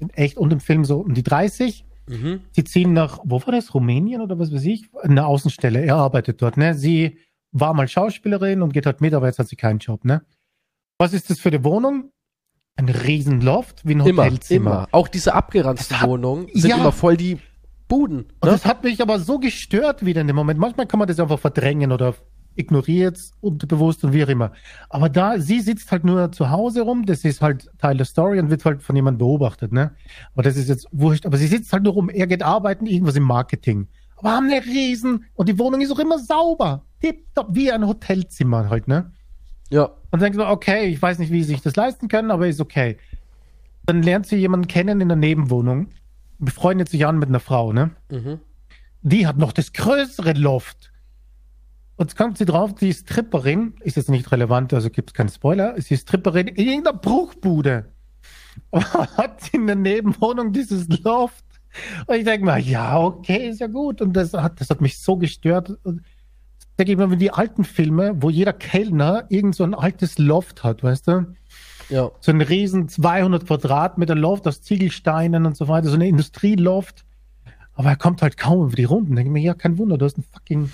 in echt und im Film so um die 30. Mhm. Sie ziehen nach, wo war das, Rumänien oder was weiß ich? Eine Außenstelle. Er arbeitet dort, ne? Sie war mal Schauspielerin und geht halt mit, aber jetzt hat sie keinen Job, ne? Was ist das für eine Wohnung? Ein riesen Loft, wie ein Immer, Hotelzimmer. immer. Auch diese abgeranzten hat- Wohnungen sind Ja. immer voll die Buden. Und Ne? das hat mich aber so gestört wieder in dem Moment. Manchmal kann man das einfach verdrängen oder ignoriert unterbewusst und wie auch immer. Aber da, sie sitzt halt nur zu Hause rum, das ist halt Teil der Story und wird halt von jemandem beobachtet, ne? Aber das ist jetzt wurscht, aber sie sitzt halt nur rum, er geht arbeiten, irgendwas im Marketing. Aber haben eine riesen, und die Wohnung ist auch immer sauber. Tipptopp, wie ein Hotelzimmer halt, ne? Ja. Und dann denkst du, okay, ich weiß nicht, wie sie sich das leisten können, aber ist okay. Dann lernt sie jemanden kennen in der Nebenwohnung, befreundet sich an mit einer Frau, ne? Mhm. Die hat noch das größere Loft. Und jetzt kommt sie drauf, die ist Tripperin, ist jetzt nicht relevant, also gibt es keine Spoiler, sie ist Tripperin in irgendeiner Bruchbude. [laughs] Und hat in der Nebenwohnung dieses Loft. Und ich denke mal, ja, okay, ist ja gut. Und das hat, das hat mich so gestört. Und denke ich mal, wenn die alten Filme, wo jeder Kellner irgend so ein altes Loft hat, weißt du? Ja. so ein riesen 200 Quadratmeter Loft aus Ziegelsteinen und so weiter, so eine Industrieloft. Aber er kommt halt kaum über die Runden. Denke ich mir, ja, kein Wunder, du hast einen fucking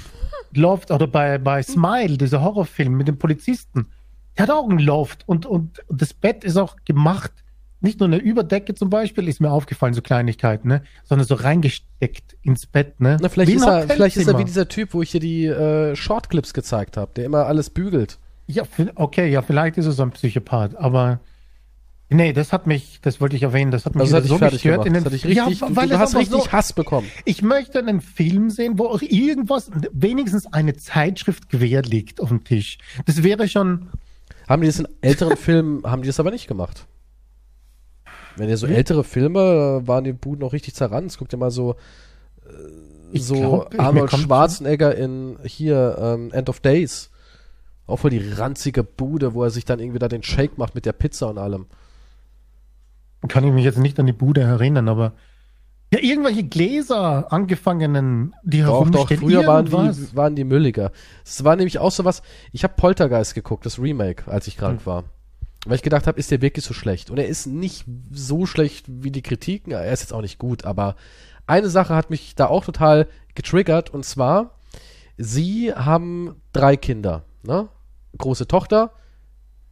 Loft. Oder bei, bei Smile, dieser Horrorfilm mit dem Polizisten. Der hat auch einen Loft und, und, und das Bett ist auch gemacht. Nicht nur eine Überdecke zum Beispiel, ist mir aufgefallen, so Kleinigkeiten, ne? Sondern so reingesteckt ins Bett, ne? Na, vielleicht, Wie ist er, vielleicht ist er wie dieser Typ, wo ich dir die äh, Shortclips gezeigt habe, der immer alles bügelt. Ja, okay, ja, vielleicht ist er so ein Psychopath, aber nee, das hat mich, das wollte ich erwähnen, das hat mich Also das hat dich fertig gemacht. in Das den, hat dich richtig, ja, du, weil du es hast richtig so, Hass bekommen. ich möchte einen Film sehen, wo auch irgendwas, wenigstens eine Zeitschrift quer liegt auf dem Tisch. Das wäre schon, Haben die das in älteren Filmen, haben die das aber nicht gemacht. Wenn ihr so ältere Filme, waren die Buden noch richtig zerranzt. Guckt ihr mal so, äh, Ich so glaub, Arnold Schwarzenegger in hier ähm, End of Days. Auch voll die ranzige Bude, wo er sich dann irgendwie da den Shake macht mit der Pizza und allem. kann ich mich jetzt nicht an die Bude erinnern, aber ja, irgendwelche Gläser angefangenen, die Doch, doch, herumstehen. früher waren die, waren die mülliger. Es war nämlich auch so was, ich habe Poltergeist geguckt, das Remake, als ich krank war. Weil ich gedacht habe, ist der wirklich so schlecht? Und er ist nicht so schlecht wie die Kritiken, er ist jetzt auch nicht gut, aber eine Sache hat mich da auch total getriggert und zwar, sie haben drei Kinder, ne? Große Tochter,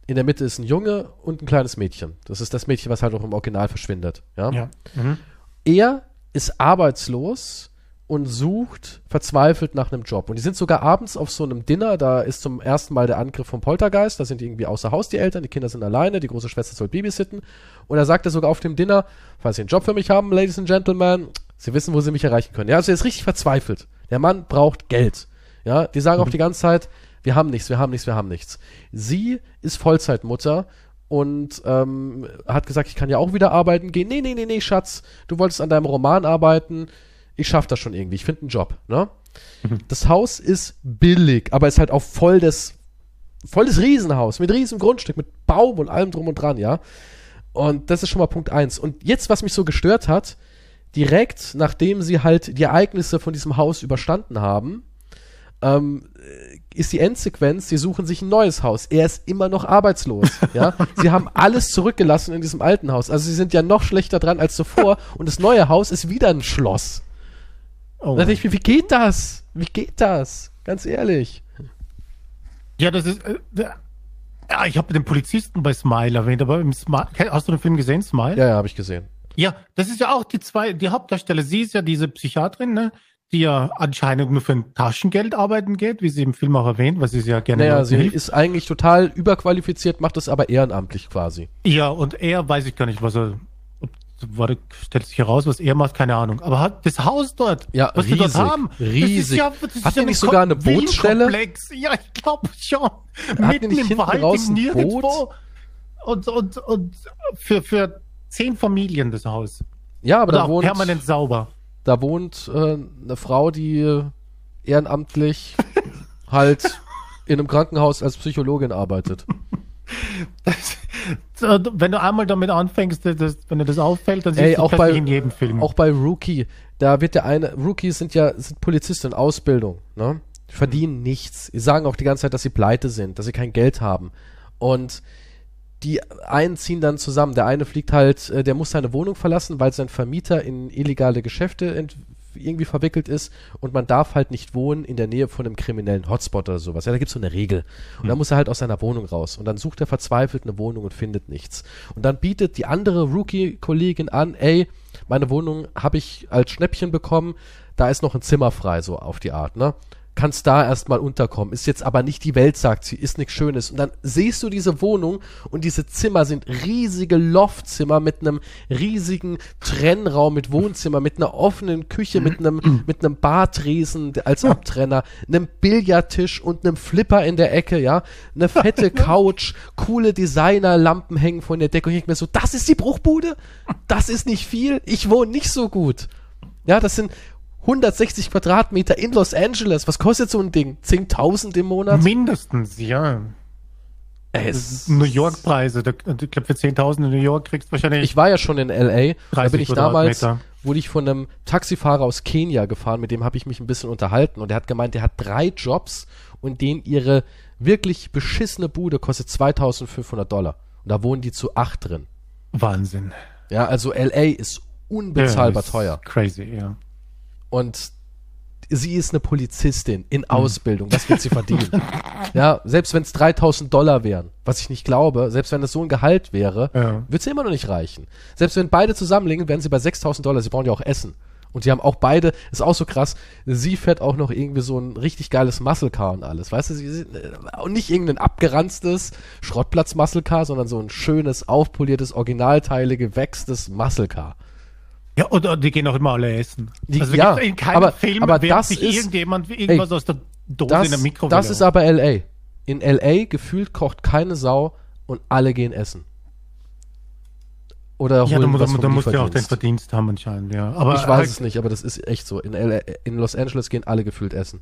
in der Mitte ist ein Junge und ein kleines Mädchen. Das ist das Mädchen, was halt auch im Original verschwindet, ja? Ja. Mhm. er ist arbeitslos und sucht verzweifelt nach einem Job. Und die sind sogar abends auf so einem Dinner, da ist zum ersten Mal der Angriff vom Poltergeist, da sind die irgendwie außer Haus die Eltern, die Kinder sind alleine, die große Schwester soll babysitten. Und er sagt er sogar auf dem Dinner, falls Sie einen Job für mich haben, Ladies and Gentlemen, Sie wissen, wo Sie mich erreichen können. Ja, also er ist richtig verzweifelt. Der Mann braucht Geld. Ja, die sagen auch die ganze Zeit, wir haben nichts, wir haben nichts, wir haben nichts. Sie ist Vollzeitmutter und ähm, hat gesagt, ich kann ja auch wieder arbeiten gehen. Nee, nee, nee, nee, Schatz, du wolltest an deinem Roman arbeiten. Ich schaff das schon irgendwie. Ich finde einen Job, ne? Mhm. Das Haus ist billig, aber ist halt auch voll des voll das Riesenhaus mit riesem Grundstück, mit Baum und allem drum und dran, ja. Und das ist schon mal Punkt eins. Und jetzt, was mich so gestört hat, direkt nachdem sie halt die Ereignisse von diesem Haus überstanden haben, ähm, ist die Endsequenz, sie suchen sich ein neues Haus. Er ist immer noch arbeitslos. Ja? [laughs] sie haben alles zurückgelassen in diesem alten Haus. Also sie sind ja noch schlechter dran als zuvor und das neue Haus ist wieder ein Schloss. Oh. Da dachte ich mir, wie geht das? Wie geht das? Ganz ehrlich. Ja, das ist. Äh, ja, ich habe den Polizisten bei Smile erwähnt, aber im Smile. Hast du den Film gesehen, Smile? Ja, ja, habe ich gesehen. Ja, das ist ja auch die zwei, die Hauptdarsteller. Sie ist ja diese Psychiaterin, ne? die ja anscheinend nur für ein Taschengeld arbeiten geht, wie sie im Film auch erwähnt, was sie ja gerne Naja, sie hilft. ist eigentlich total überqualifiziert, macht das aber ehrenamtlich quasi. Ja, und er weiß ich gar nicht, was er war, stellt sich heraus, was er macht, keine Ahnung. Aber hat das Haus dort, ja, was riesig, wir dort haben, riesig. Ja, hat er nicht sogar eine Bootsstelle? Ja, ich glaube schon. Hat Mitten nicht im Wald, raus ein Boot? Und, und, und für, für zehn Familien das Haus. Ja, aber Oder da wohnt permanent sauber. Da wohnt äh, eine Frau, die ehrenamtlich [laughs] halt in einem Krankenhaus als Psychologin arbeitet. Das, wenn du einmal damit anfängst, das, wenn dir das auffällt, dann siehst Ey, du auch bei, in jedem Film. Auch bei Rookie, da wird der eine, Rookies sind ja sind Polizisten in Ausbildung, ne? Die verdienen nichts. Die sagen auch die ganze Zeit, dass sie pleite sind, dass sie kein Geld haben. Und die einen ziehen dann zusammen. Der eine fliegt halt, äh, der muss seine Wohnung verlassen, weil sein Vermieter in illegale Geschäfte irgendwie verwickelt ist und man darf halt nicht wohnen in der Nähe von einem kriminellen Hotspot oder sowas. Ja, da gibt's so eine Regel. Und hm. dann muss er halt aus seiner Wohnung raus. Und dann sucht er verzweifelt eine Wohnung und findet nichts. Und dann bietet die andere Rookie-Kollegin an, ey, meine Wohnung habe ich als Schnäppchen bekommen, da ist noch ein Zimmer frei, so auf die Art, ne? Kannst da erstmal unterkommen. Ist jetzt aber nicht die Welt, sagt sie, ist nichts Schönes. Und dann siehst du diese Wohnung und diese Zimmer sind riesige Loftzimmer mit einem riesigen Trennraum mit Wohnzimmer, mit einer offenen Küche, mit einem, mit einem Badriesen als Abtrenner, einem Billardtisch und einem Flipper in der Ecke, ja, eine fette [laughs] Couch, coole Designerlampen hängen von der Decke und ich denke mir so, das ist die Bruchbude? Das ist nicht viel? Ich wohne nicht so gut. Ja, das sind 160 Quadratmeter in Los Angeles. Was kostet so ein Ding? 10.000 im Monat? Mindestens, ja. Es New York Preise. Ich glaube, für 10.000 in New York kriegst du wahrscheinlich. Ich war ja schon in LA. Da bin ich damals, wurde ich von einem Taxifahrer aus Kenia gefahren. Mit dem habe ich mich ein bisschen unterhalten. Und er hat gemeint, der hat drei Jobs und denen ihre wirklich beschissene Bude kostet 2.500 Dollar. Und da wohnen die zu acht drin. Wahnsinn. Ja, also LA ist unbezahlbar ja, teuer. Crazy, ja. Und sie ist eine Polizistin in. Ausbildung. Was wird sie verdienen? [laughs] ja, selbst wenn es 3000 Dollar wären, was ich nicht glaube, selbst wenn es so ein Gehalt wäre, ja. wird sie immer noch nicht reichen. Selbst wenn beide zusammenlegen, wären sie bei 6000 Dollar. Sie brauchen ja auch Essen. Und die haben auch beide, ist auch so krass, sie fährt auch noch irgendwie so ein richtig geiles Muscle Car und alles. Weißt du, sie, äh, und nicht irgendein abgeranztes Schrottplatz Muscle Car, sondern so ein schönes, aufpoliertes, originalteile, gewächstes Muscle Car. Ja, und, die gehen auch immer alle essen. Die, also ja, in keinem aber, Film aber das sich ist, irgendjemand irgendwas ey, aus der Dose das, in der Mikrowelle. Das ist aber L.A. In L.A. gefühlt kocht keine Sau und alle gehen essen. Oder ja, du, du, du musst ja auch den Verdienst haben anscheinend, ja. Aber ich weiß halt, es nicht, aber das ist echt so. In, LA, in Los Angeles gehen alle gefühlt essen.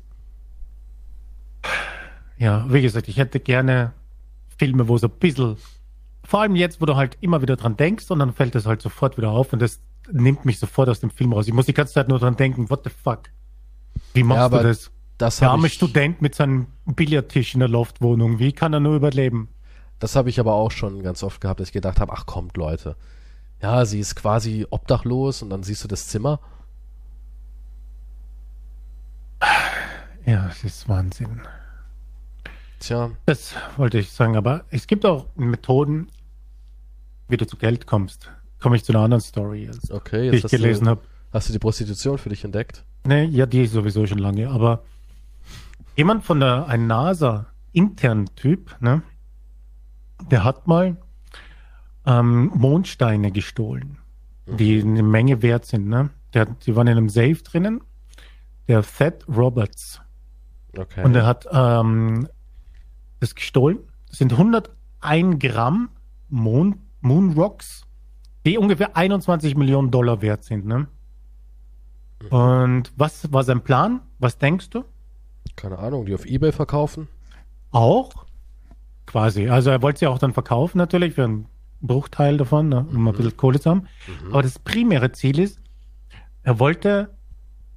Ja, wie gesagt, ich hätte gerne Filme, wo so ein bisschen, vor allem jetzt, wo du halt immer wieder dran denkst und dann fällt das halt sofort wieder auf und das nimmt mich sofort aus dem Film raus. Ich muss die ganze Zeit nur dran denken, what the fuck? Wie machst ja, du das? das der arme Student mit seinem Billardtisch in der Loftwohnung, wie kann er nur überleben? Das habe ich aber auch schon ganz oft gehabt, dass ich gedacht habe, ach kommt Leute. Ja, sie ist quasi obdachlos und dann siehst du das Zimmer. Ja, es ist Wahnsinn. Tja. Das wollte ich sagen, aber es gibt auch Methoden, wie du zu Geld kommst komme ich zu einer anderen Story, jetzt, okay, die ich gelesen habe. Hast du die Prostitution für dich entdeckt? Nee, ja, die sowieso schon lange, aber jemand von der, ein NASA-internen Typ, ne, der hat mal ähm, Mondsteine gestohlen, mhm. die eine Menge wert sind, ne? Der, die waren in einem Safe drinnen, der Thad Roberts. Okay. Und er hat ähm, das gestohlen. Das sind 101 Gramm Moon, Moon Rocks, die ungefähr 21 Millionen Dollar wert sind. Ne? Und was war sein Plan? Was denkst du? Keine Ahnung, die auf Ebay verkaufen? Auch? Quasi. Also er wollte sie auch dann verkaufen natürlich für einen Bruchteil davon, ne, um ein bisschen Kohle zu haben. Aber das primäre Ziel ist, er wollte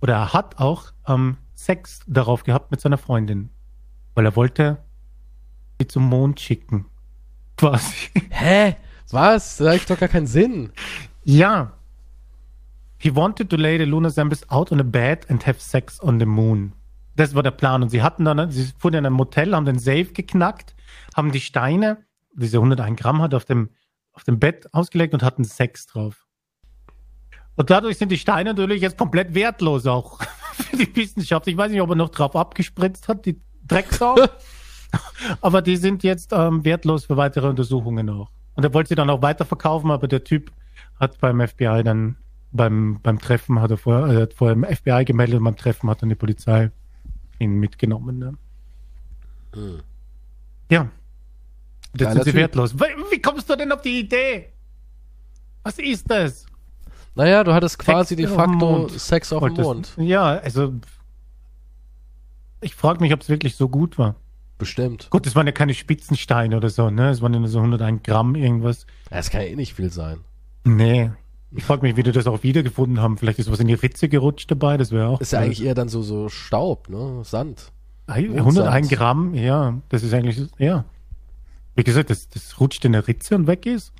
oder er hat auch ähm, Sex darauf gehabt mit seiner Freundin. Weil er wollte sie zum Mond schicken. Quasi. Hä? Was? Das ergibt doch gar keinen Sinn. Ja. He wanted to lay the lunar samples out on a bed and have sex on the moon. Das war der Plan. Und sie hatten dann, sie fuhren in ein Motel, haben den Safe geknackt, haben die Steine, diese 101 Gramm hat, auf dem, auf dem Bett ausgelegt und hatten Sex drauf. Und dadurch sind die Steine natürlich jetzt komplett wertlos auch [laughs] für die Wissenschaft. Ich weiß nicht, ob er noch drauf abgespritzt hat, die Drecksau. [laughs] [laughs] aber die sind jetzt ähm, wertlos für weitere Untersuchungen auch. Und er wollte sie dann auch weiterverkaufen, aber der Typ hat beim FBI dann beim, beim Treffen hat er vor, er hat vor dem FBI gemeldet und beim Treffen hat dann die Polizei ihn mitgenommen. Ne? Hm. Ja. Jetzt Geiler sind sie Typ. wertlos. Wie, wie kommst du denn auf die Idee? Was ist das? Naja, du hattest quasi Sex de facto. Sex auf dem Mond. Ja, also ich frage mich, ob es wirklich so gut war. Bestimmt. Gut, es waren ja keine Spitzensteine oder so, ne? Es waren ja nur so 101 Gramm irgendwas. Das kann ja eh nicht viel sein. Nee. Ich frage mich, wie die das auch wiedergefunden haben. Vielleicht ist was in die Ritze gerutscht dabei, das wäre auch. Ist ja eigentlich eher dann so, so Staub, ne? Sand. 101 Gramm, ja, das ist eigentlich, ja. Wie gesagt, das, das rutscht in der Ritze und weg ist.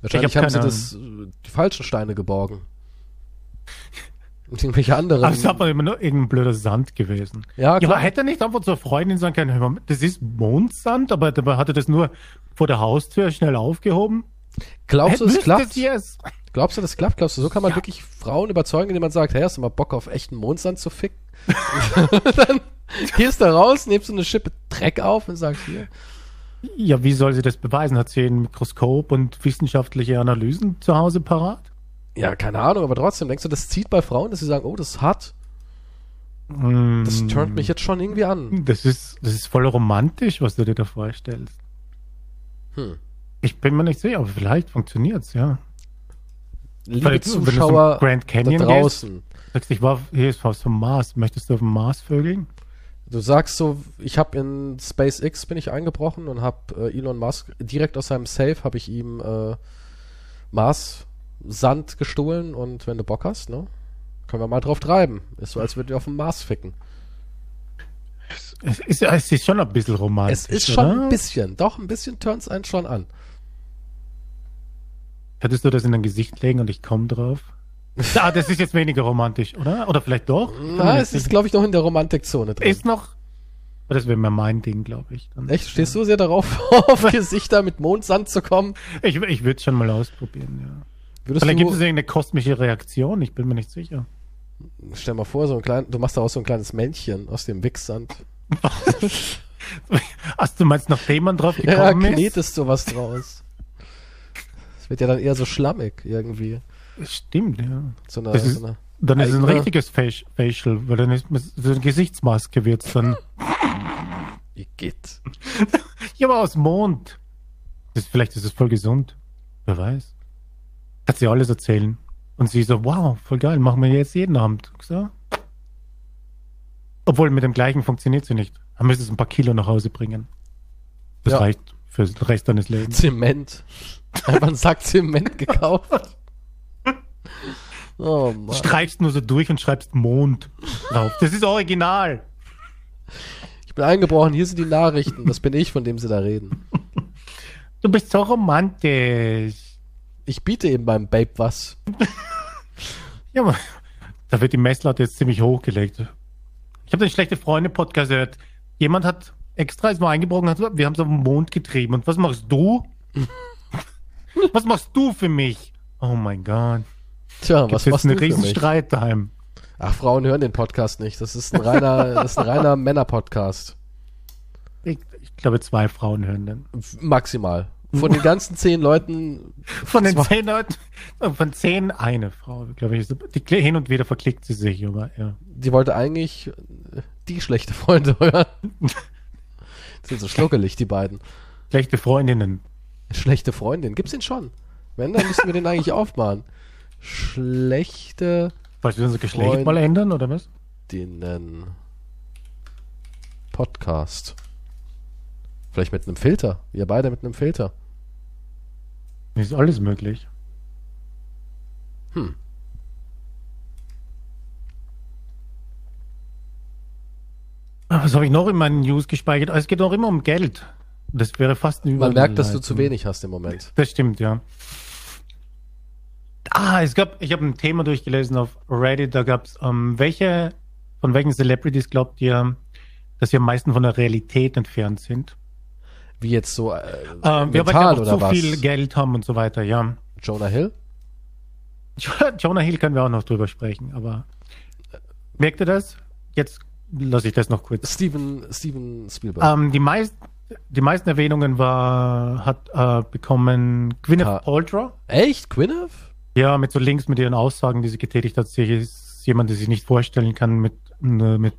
Wahrscheinlich Ich hab haben sie das, äh, die falschen Steine geborgen. [laughs] Und irgendwelche anderen. Aber es ist aber immer nur irgendein blöder Sand gewesen. ja, Ja, klar. aber hätte er nicht einfach zur Freundin sagen können, mal, das ist Mondsand, aber dabei hat er das nur vor der Haustür schnell aufgehoben. Glaubst du, es Müsste klappt? es jetzt? Glaubst du, das klappt? Glaubst du, so kann man Ja. wirklich Frauen überzeugen, indem man sagt, hey, hast du mal Bock auf echten Mondsand zu ficken? [laughs] dann gehst du raus, nimmst du eine Schippe Dreck auf und sagst, hier, Ja, wie soll sie das beweisen? Hat sie ein Mikroskop und wissenschaftliche Analysen zu Hause parat? Ja, keine Ahnung, aber trotzdem, denkst du, das zieht bei Frauen, dass sie sagen, oh, das ist hart, Mm, das turnt mich jetzt schon irgendwie an. Das ist, das ist voll romantisch, was du dir da vorstellst. Hm. Ich bin mir nicht sicher, aber vielleicht funktioniert's, ja. Liebe Weil Zuschauer Grand da Canyon draußen, Sagst, ich war hier ist was vom Mars. Möchtest du auf dem Mars vögeln? du sagst so, ich habe in SpaceX bin ich eingebrochen und habe äh, Elon Musk direkt aus seinem Safe habe ich ihm äh, Mars Sand gestohlen und wenn du Bock hast, ne, können wir mal drauf treiben. Ist so, als würden wir auf dem Mars ficken. Es ist, es ist schon ein bisschen romantisch. Es ist schon oder? ein bisschen, doch ein bisschen turns einen schon an. Hättest du das in dein Gesicht legen und ich komme drauf? [laughs] ah, das ist jetzt weniger romantisch, oder? Oder vielleicht doch? Na, es ist, glaube ich, noch in der Romantikzone drin. ist noch. Das wäre mehr mein Ding, glaube ich. Dann. Echt? Stehst du sehr darauf, [laughs] auf Gesichter mit Mondsand zu kommen? Ich, ich würde es schon mal ausprobieren, ja. Würdest Vielleicht du, gibt es irgendeine kosmische Reaktion, ich bin mir nicht sicher. stell mal vor, so ein klein, du machst daraus so ein kleines Männchen aus dem Wichsand. Ach, [laughs] du meinst, nachdem man drauf Ja, gekommen ist? knetest du was draus. Das wird ja dann eher so schlammig irgendwie. Stimmt, ja. So eine, ist- so eine Dann ist es ein Eigene- richtiges Faci- Facial, weil dann ist so eine Gesichtsmaske wird's dann. [laughs] Igitt. [laughs] Ja, aber aus Mond. Das, vielleicht ist es voll gesund. Wer weiß. Hat sie alles erzählen. Und sie so, wow, voll geil, machen wir jetzt jeden Abend. So. Obwohl mit dem gleichen funktioniert sie nicht. Dann müsste es ein paar Kilo nach Hause bringen. Das Ja. reicht für den Rest deines Lebens. Zement. Einfach einen Sack Zement gekauft. Oh Mann. Streichst nur so durch und schreibst Mond drauf. Das ist original. Ich bin eingebrochen, hier sind die Nachrichten. Das bin ich, von dem sie da reden. Du bist so romantisch. Ich biete eben beim Babe was. Ja, aber da wird die Messlatte jetzt ziemlich hochgelegt. Ich habe den schlechte Freunde Podcast gehört. Jemand hat extra ist mal eingebrochen, hat gesagt, wir haben es auf den Mond getrieben. Und was machst du? [laughs] was machst du für mich? Oh mein Gott. Tja, Was was machst du einen für mich? Riesenstreit daheim. Ach, Frauen hören den Podcast nicht. Das ist ein reiner, [laughs] das ist ein reiner Männer-Podcast. Ich, ich glaube, zwei Frauen hören den. Maximal. Von den ganzen zehn Leuten, Von den Zwei. zehn Leuten, von zehn eine Frau, glaube ich. Die, hin und wieder verklickt sie sich, aber ja. die wollte eigentlich äh, die schlechte Freunde [laughs] hören. Sind so schluckelig, die beiden. Schlechte Freundinnen. Schlechte Freundin. Gibt's den schon? Wenn, dann müssten wir den eigentlich aufmachen. Schlechte Wolltest du unser Geschlecht Freund- mal ändern, oder was? Freundinnen. Podcast. Vielleicht mit einem Filter. Wir beide mit einem Filter. Ist alles möglich. Hm. Ah, Was habe ich noch in meinen News gespeichert? Ah, Es geht auch immer um Geld. Das wäre fast eine Man merkt, dass du zu wenig hast im Moment. Das stimmt, ja. Ah, es gab, ich habe ein Thema durchgelesen auf Reddit, da gab es, ähm, welche, von welchen Celebrities glaubt ihr, dass sie am meisten von der Realität entfernt sind? Wie jetzt so äh, Ähm, ja, weil mental auch oder zu was? viel Geld haben und so weiter, ja. Jonah Hill? Jonah Hill können wir auch noch drüber sprechen, aber merkt ihr das? Jetzt lasse ich das noch kurz. Steven, Steven Spielberg. Ähm, die, meist, die meisten Erwähnungen war, hat äh, bekommen Gwyneth Ka- Paltrow. Echt? Gwyneth? Ja, mit so Links mit ihren Aussagen, die sie getätigt hat. Sie ist jemand, der sich nicht vorstellen kann mit, äh, mit,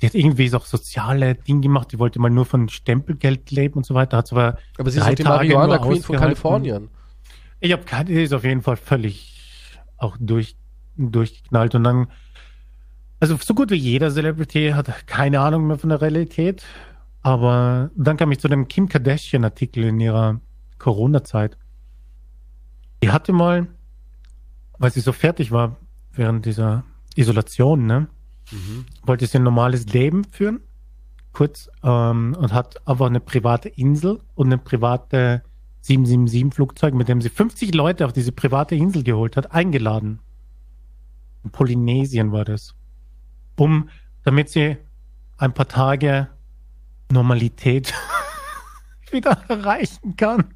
die hat irgendwie so auch soziale Dinge gemacht. Die wollte mal nur von Stempelgeld leben und so weiter. Hat aber Aber sie ist drei doch die Tage Marihuana Queen von. Kalifornien. Ich habe keine, die ist auf jeden Fall völlig auch durch, durchgeknallt und dann, also so gut wie jeder Celebrity hat keine Ahnung mehr von der Realität. Aber dann kam ich zu dem Kim Kardashian Artikel in ihrer Corona-Zeit. Die hatte mal, weil sie so fertig war während dieser Isolation, ne, wollte sie ein normales Leben führen, kurz, ähm, und hat aber eine private Insel und eine private 777-Flugzeug, mit dem sie 50 Leute auf diese private Insel geholt hat, eingeladen. In Polynesien war das. Um, damit sie ein paar Tage Normalität [laughs] wieder erreichen kann.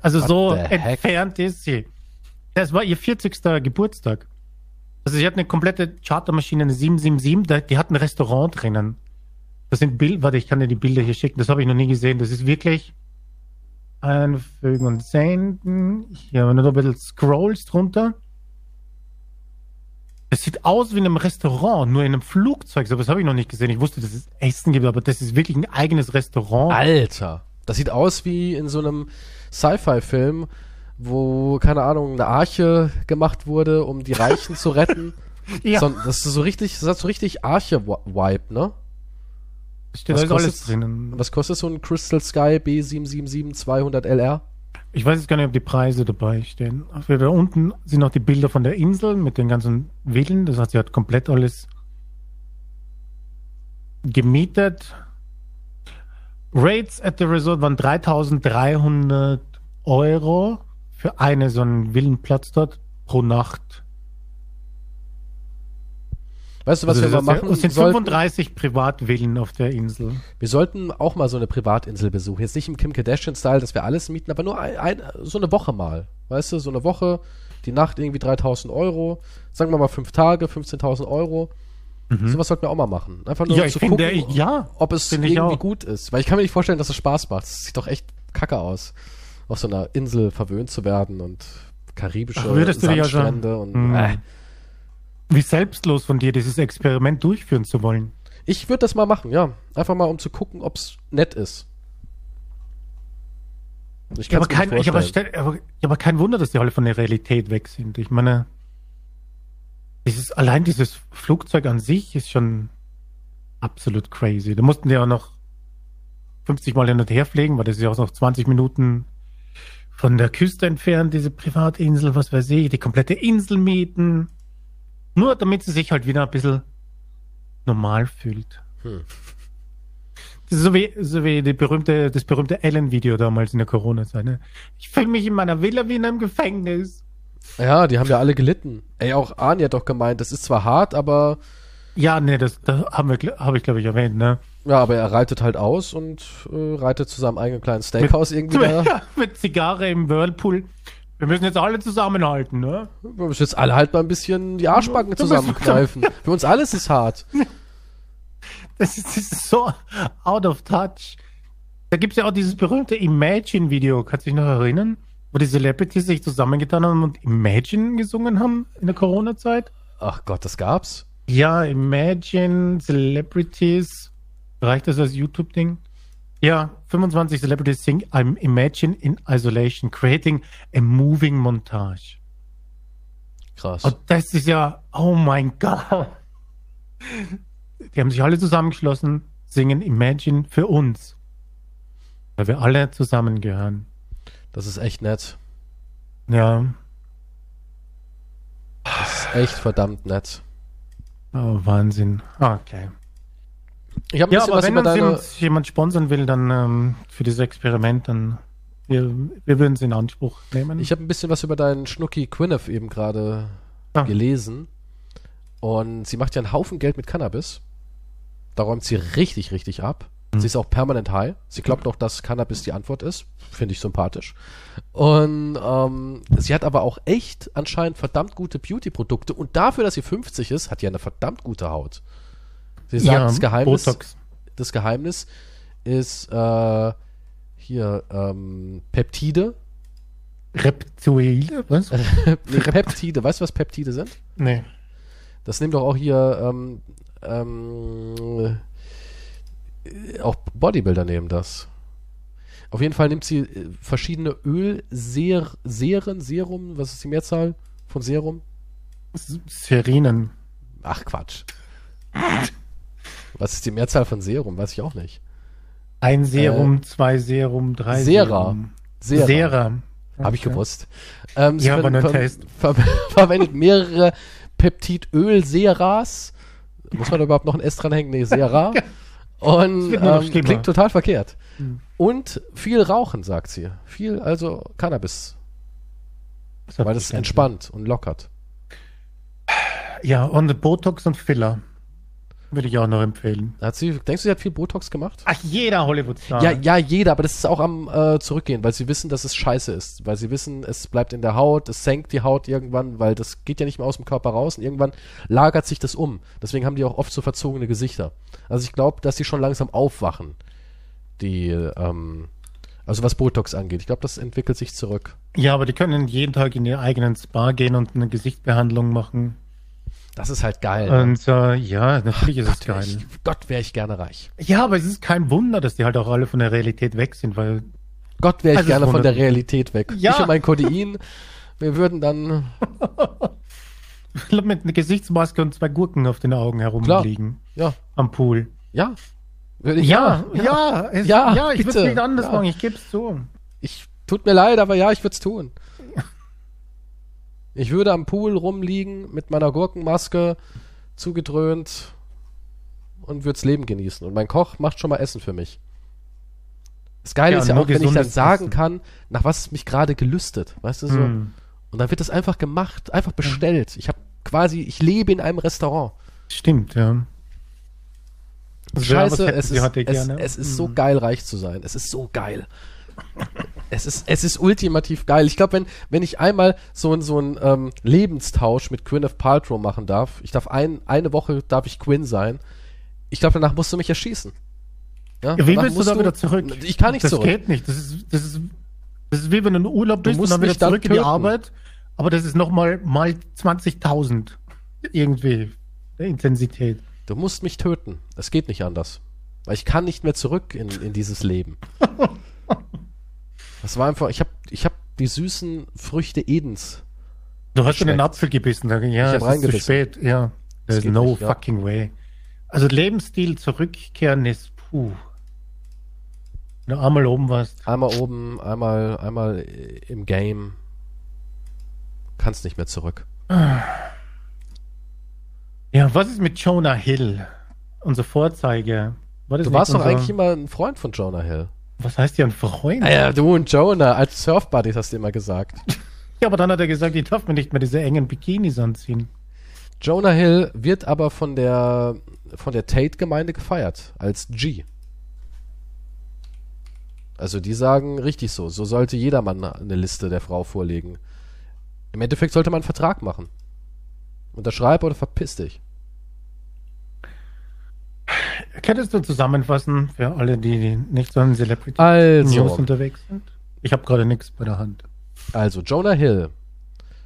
Also What so entfernt ist sie. Das war ihr 40. Geburtstag. Also sie hat eine komplette Chartermaschine, eine 777, da- die hat ein Restaurant drinnen. Das sind Bilder, warte, ich kann dir die Bilder hier schicken, das habe ich noch nie gesehen. Das ist wirklich einfügen und senden. Hier, wenn du da ein bisschen scrollst drunter. Es sieht aus wie in einem Restaurant, nur in einem Flugzeug. So was habe ich noch nicht gesehen. Ich wusste, dass es Essen gibt, aber das ist wirklich ein eigenes Restaurant. Alter. Das sieht aus wie in so einem Sci-Fi-Film, wo, keine Ahnung, eine Arche gemacht wurde, um die Reichen zu retten. [laughs] Ja. So, das ist so richtig, das hat so richtig Arche-Vibe, ne? steht was drinnen. Was kostet so ein Crystal Sky B777-200LR? Ich weiß jetzt gar nicht, ob die Preise dabei stehen. Also da unten sind noch die Bilder von der Insel mit den ganzen Villen. Das heißt, sie hat komplett alles gemietet. Rates at the Resort waren 3300 Euro für eine so einen Villenplatz dort pro Nacht. Weißt du, was Also wir das mal machen Es sind sollten? 35 Privatvillen auf der Insel. Wir sollten auch mal so eine Privatinsel besuchen. Jetzt nicht im Kim Kardashian-Style, dass wir alles mieten, aber nur ein, ein, so eine Woche mal. Weißt du, so eine Woche, die Nacht irgendwie 3000 Euro. Sagen wir mal fünf Tage, 15.000 Euro. Sowas sollten wir auch mal machen. Einfach nur Mhm. Ja, um ich zu gucken, ich- ja, ob es irgendwie gut ist. Weil ich kann mir nicht vorstellen, dass es Spaß macht. Es sieht doch echt kacke aus, auf so einer Insel verwöhnt zu werden und karibische Ach, dich also- Sandstrände und Hm. äh. Wie selbstlos von dir, dieses Experiment durchführen zu wollen. Ich würde das mal machen, ja. Einfach mal, um zu gucken, ob es nett ist. Ich Ja, aber, kein, nicht ich aber, aber, aber kein Wunder, dass die alle von der Realität weg sind. Ich meine, dieses, allein dieses Flugzeug an sich ist schon absolut crazy. Da mussten die auch noch 50 Mal hin und her fliegen, weil das ist ja auch noch 20 Minuten von der Küste entfernt, diese Privatinsel, was weiß ich, die komplette Insel mieten. Nur damit sie sich halt wieder ein bisschen normal fühlt. Hm. So wie, so wie die berühmte, das berühmte Ellen-Video damals in der Corona-Zeit. Ne? Ich fühle mich in meiner Villa wie in einem Gefängnis. Ja, die haben ja alle gelitten. Ey, auch Arnie hat doch gemeint, das ist zwar hart, aber Ja, nee, das, das haben wir, gl- habe ich glaube ich erwähnt, ne? Ja, aber er reitet halt aus und äh, reitet zu seinem eigenen kleinen Steakhouse irgendwie da. [laughs] Mit Zigarre im Whirlpool. Wir müssen jetzt alle zusammenhalten, ne? Wir müssen jetzt alle halt mal ein bisschen die Arschbacken zusammenkneifen. Für uns alles ist hart. [laughs] Das ist, das ist so out of touch. Da gibt's ja auch dieses berühmte Imagine-Video, kannst du dich noch erinnern? Wo die Celebrities sich zusammengetan haben und Imagine gesungen haben in der Corona-Zeit? Ach Gott, das gab's. Ja, Imagine, Celebrities. Reicht das als YouTube-Ding? Ja, 25 Celebrities sing I'm Imagine in Isolation, creating a moving montage. Krass. Und das ist ja, oh mein Gott. Die haben sich alle zusammengeschlossen, singen Imagine für uns. Weil wir alle zusammengehören. Das ist echt nett. Ja, Das ist echt verdammt nett. oh, Wahnsinn. Okay. Ich habe ein Ja, bisschen aber was wenn über uns deine. jemand, jemand sponsern will, dann ähm, für dieses Experiment, dann wir, wir würden es in Anspruch nehmen. Ich habe ein bisschen was über deinen Schnucki Gwyneth eben gerade Ah. gelesen. Und sie macht ja einen Haufen Geld mit Cannabis. Da räumt sie richtig, richtig ab. Hm. Sie ist auch permanent high. Sie glaubt auch, dass Cannabis die Antwort ist. Finde ich sympathisch. Und ähm, sie hat aber auch echt anscheinend verdammt gute Beauty-Produkte. Und dafür, dass sie 50 ist, hat sie eine verdammt gute Haut. Sie sagt, das Geheimnis, Botox. das Geheimnis ist äh, hier ähm, Peptide. Reptoide, was? [laughs] Nee, Peptide. Weißt du, was Peptide sind? nee. Das nimmt doch auch hier ähm, ähm, äh, auch Bodybuilder nehmen das. Auf jeden Fall nimmt sie äh, verschiedene Ölseren, Serum, was ist die Mehrzahl von Serum? Serinen. Ach Quatsch. [laughs] Was ist die Mehrzahl von Serum? Weiß ich auch nicht. Ein Serum, zwei Serum, drei Äh, Sera. Serum. Sera. Sera. Habe ich Okay. gewusst. Ähm, Ja, aber ver nur ver Test. [laughs] ver verwendet mehrere Peptidölseras. Muss man da überhaupt noch ein S dranhängen? Nee, Sera. [laughs] Und ähm, klingt total verkehrt. Hm. Und viel rauchen, sagt sie. Viel, also Cannabis. Das Weil das entspannt und lockert. Ja, und Botox und Filler. Würde ich auch noch empfehlen. Hat sie, denkst du, sie hat viel Botox gemacht? Ach, jeder Hollywood-Star. Ja, ja, jeder, aber das ist auch am äh, Zurückgehen, weil sie wissen, dass es scheiße ist. Weil sie wissen, es bleibt in der Haut, es senkt die Haut irgendwann, weil das geht ja nicht mehr aus dem Körper raus und irgendwann lagert sich das um. Deswegen haben die auch oft so verzogene Gesichter. Also ich glaube, dass die schon langsam aufwachen. Die, ähm, also was Botox angeht. Ich glaube, das entwickelt sich zurück. Ja, aber die können jeden Tag in ihr eigenen Spa gehen und eine Gesichtsbehandlung machen. Das ist halt geil. ne? Und äh, ja, natürlich ist es Gott, wär geil. ich, Gott, wäre ich gerne reich. Ja, aber es ist kein Wunder, dass die halt auch alle von der Realität weg sind, weil Gott, wäre ich Also es gerne von der. Realität weg. Ja. Ich und mein Codein, wir würden dann, [laughs] mit einer Gesichtsmaske und zwei Gurken auf den Augen herumliegen ja, am Pool. ja. Würde ich, Ja, ja, es, Ja, ja, ich würde es nicht anders Ja. machen, ich gebe es zu. Ich, tut mir leid, aber ja, ich würde es tun. Ich würde am Pool rumliegen mit meiner Gurkenmaske zugedröhnt und würde das Leben genießen. Und mein Koch macht schon mal Essen für mich. Das Geile Ja, ist ja auch, wenn ich dann sagen Essen. kann, nach was es mich gerade gelüstet. Weißt du so? Hm, Und dann wird das einfach gemacht, einfach bestellt. Ich habe quasi, ich lebe in einem Restaurant. stimmt, ja. Scheiße, es ist, es, es ist so Hm. geil, reich zu sein. Es ist so geil. Es ist, es ist ultimativ geil. Ich glaube, wenn, wenn ich einmal so, so ein ähm, Lebenstausch mit Gwyneth Paltrow machen darf, ich darf ein, eine Woche darf ich Quinn sein, ich glaube, danach musst du mich erschießen. Ja, wie willst du da wieder zurück? Ich kann nicht das zurück. geht nicht. Das ist, das ist, das ist wie wenn du in Urlaub bist und musst dann wieder mich dann zurück in die. Arbeit. Aber das ist nochmal mal 20.000 irgendwie der Intensität. Du musst mich töten. Es geht nicht anders. Weil ich kann nicht mehr zurück in, in dieses Leben. [laughs] Das war einfach, ich habe ich hab die süßen Früchte Edens. Du hast in den. Apfel gebissen. Da, ja, hab es ist zu spät. Ja, there's no nicht, ja. fucking way. Also Lebensstil zurückkehren ist puh. Du einmal oben warst. Einmal oben, einmal, einmal im Game. Kannst nicht mehr zurück. Ja, was ist mit Jonah Hill? Unser Vorzeige. War Du warst doch unser- eigentlich immer ein Freund von Jonah Hill. Was heißt ja ein Freund? Ah ja, du und Jonah als Surfbuddies hast du immer gesagt. [laughs] Ja, aber dann hat er gesagt, ich darf mir nicht mehr diese engen Bikinis anziehen. Jonah Hill wird aber von der von der Tate-Gemeinde gefeiert als G. Also die sagen richtig so, so sollte jedermann eine Liste der Frau vorlegen. Im Endeffekt sollte man einen Vertrag machen. Unterschreib oder verpiss dich. Könntest du zusammenfassen für alle, die nicht so in Celebrity News Also, unterwegs sind? Ich habe gerade nichts bei der Hand. also Jonah Hill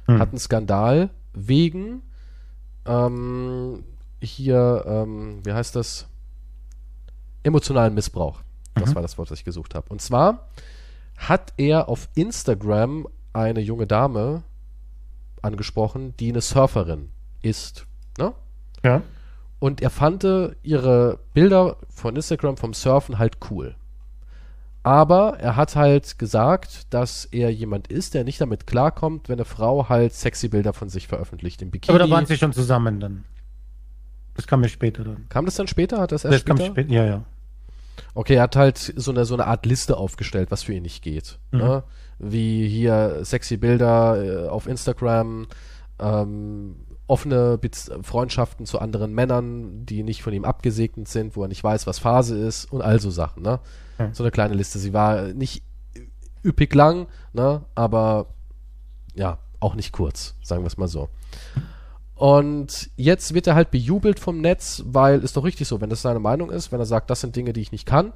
Hm. hat einen Skandal wegen ähm, hier, ähm, wie heißt das? Emotionalen Missbrauch. Das war das Wort, das ich gesucht habe. Und zwar hat er auf Instagram eine junge Dame angesprochen, die eine Surferin ist. Ne? Ja. Und er fand ihre Bilder von Instagram vom Surfen halt cool. Aber er hat halt gesagt, dass er jemand ist, der nicht damit klarkommt, wenn eine Frau halt sexy Bilder von sich veröffentlicht im Bikini. Aber da waren sie schon zusammen dann. Das kam ja später dann. Kam das dann später? Hat das erst Das kam später? später, ja, ja. Okay, er hat halt so eine, so eine Art Liste aufgestellt, was für ihn nicht geht. Mhm. Ne? Wie hier sexy Bilder äh, auf Instagram, ähm, offene Bez Freundschaften zu anderen Männern, die nicht von ihm abgesegnet sind, wo er nicht weiß, was Phase ist und all so Sachen. Ne? Ja. So eine kleine Liste. Sie war nicht üppig lang, ne? aber ja, auch nicht kurz, sagen wir es mal so. Und jetzt wird er halt bejubelt vom Netz, weil ist doch richtig so, wenn das seine Meinung ist, wenn er sagt, das sind Dinge, die ich nicht kann,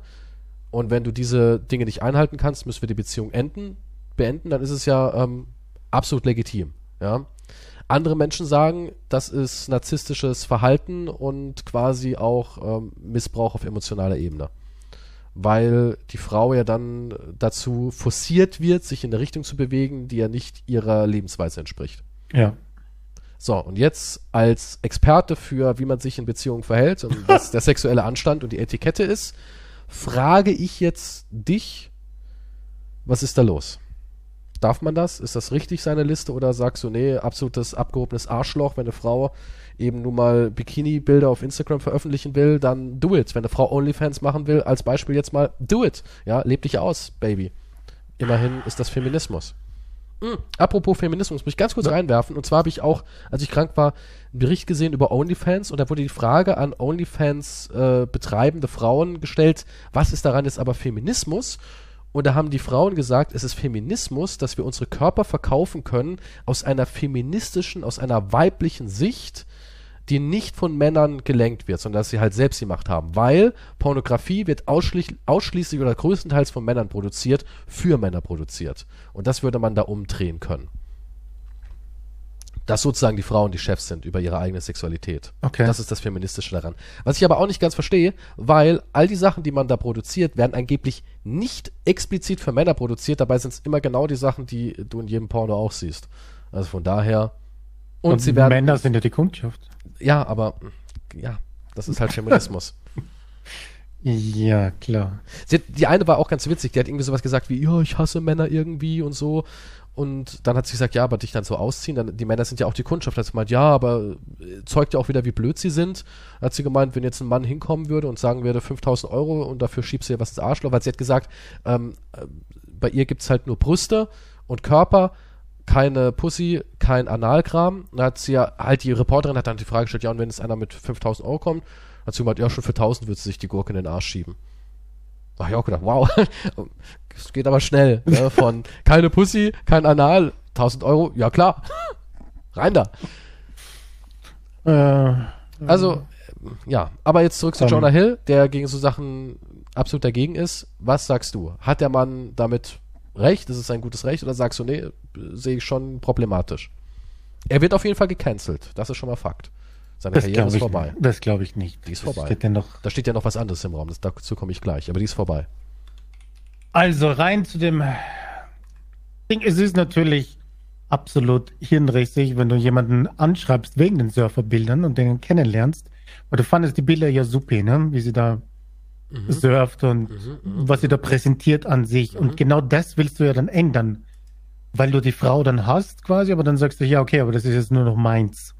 und wenn du diese Dinge nicht einhalten kannst, müssen wir die Beziehung enden, beenden, dann ist es ja ähm, absolut legitim. Ja. Andere Menschen sagen, das ist narzisstisches Verhalten und quasi auch ähm, Missbrauch auf emotionaler Ebene. Weil die Frau ja dann dazu forciert wird, sich in eine Richtung zu bewegen, die ja nicht ihrer Lebensweise entspricht. Ja. So, und jetzt als Experte für, wie man sich in Beziehungen verhält und [laughs] was der sexuelle Anstand und die Etikette ist, frage ich jetzt dich, was ist da los? Darf man das? Ist das richtig, seine Liste? Oder sagst du, nee, absolutes abgehobenes Arschloch, wenn eine Frau eben nun mal Bikini-Bilder auf Instagram veröffentlichen will, dann do it. Wenn eine Frau Onlyfans machen will, als Beispiel jetzt mal, do it. Ja, leb dich aus, Baby. Immerhin ist das Feminismus. Hm, Apropos Feminismus, muss ich ganz kurz reinwerfen. Und zwar habe ich auch, als ich krank war, einen Bericht gesehen über OnlyFans und da wurde die Frage an OnlyFans äh, betreibende Frauen gestellt, was ist daran jetzt aber Feminismus? Und da haben die Frauen gesagt, es ist Feminismus, dass wir unsere Körper verkaufen können aus einer feministischen, aus einer weiblichen Sicht, die nicht von Männern gelenkt wird, sondern dass sie halt selbst die Macht haben. Weil Pornografie wird ausschließlich, ausschließlich oder größtenteils von Männern produziert, für Männer produziert. Und das würde man da umdrehen können. Dass sozusagen die Frauen die Chefs sind über ihre eigene Sexualität. Okay. Das ist das Feministische daran. Was ich aber auch nicht ganz verstehe, weil all die Sachen, die man da produziert, werden angeblich nicht explizit für Männer produziert. Dabei sind es immer genau die Sachen, die du in jedem Porno auch siehst. Also von daher. Und, sie werden. Männer sind ja die Kundschaft. Ja, aber ja, das ist halt Feminismus. [laughs] Ja, klar. Hat, die eine war auch ganz witzig, die hat irgendwie sowas gesagt wie, ja, ich hasse Männer irgendwie und so. Und dann hat sie gesagt, ja, aber dich dann so ausziehen, dann, die Männer sind ja auch die Kundschaft. Hat sie gemeint, ja, aber äh, zeugt ja auch wieder, wie blöd sie sind. Hat sie gemeint, wenn jetzt ein Mann hinkommen würde und sagen würde, 5000 Euro und dafür schiebst du ihr was ins Arschloch, weil sie hat gesagt, ähm, äh, bei ihr gibt's halt nur Brüste und Körper, keine Pussy, kein Analkram. Da hat sie ja, halt die Reporterin hat dann die Frage gestellt, ja, und wenn jetzt einer mit 5000 Euro kommt, hat sie gemeint, ja, schon für 1000 würde sie sich die Gurke in den Arsch schieben. Da hab ich auch gedacht, wow, [laughs] es geht aber schnell. Ne? Von keine Pussy, kein Anal, 1000 Euro, ja klar, rein da. Äh, Also, ja, aber jetzt zurück zu. Jonah Hill, der gegen so Sachen absolut dagegen ist. Was sagst du? Hat der Mann damit recht? Ist es ein gutes Recht? Oder sagst du, nee, sehe ich schon problematisch? Er wird auf jeden Fall gecancelt. Das ist schon mal Fakt. Seine das Karriere glaube ist ich, vorbei. das glaube ich nicht. Die ist Das vorbei. steht ja noch. Da steht ja noch was anderes im Raum. Das, dazu komme ich gleich. Aber die ist vorbei. Also rein zu dem Ding. Es ist natürlich absolut hirnrissig, wenn du jemanden anschreibst wegen den Surferbildern und den kennenlernst. Weil du fandest die Bilder ja super, ne? Wie sie da Mhm. surft und was sie da präsentiert an sich. Und genau das willst du ja dann ändern. Weil du die Frau dann hast quasi, aber dann sagst du, ja, okay, aber das ist jetzt nur noch meins.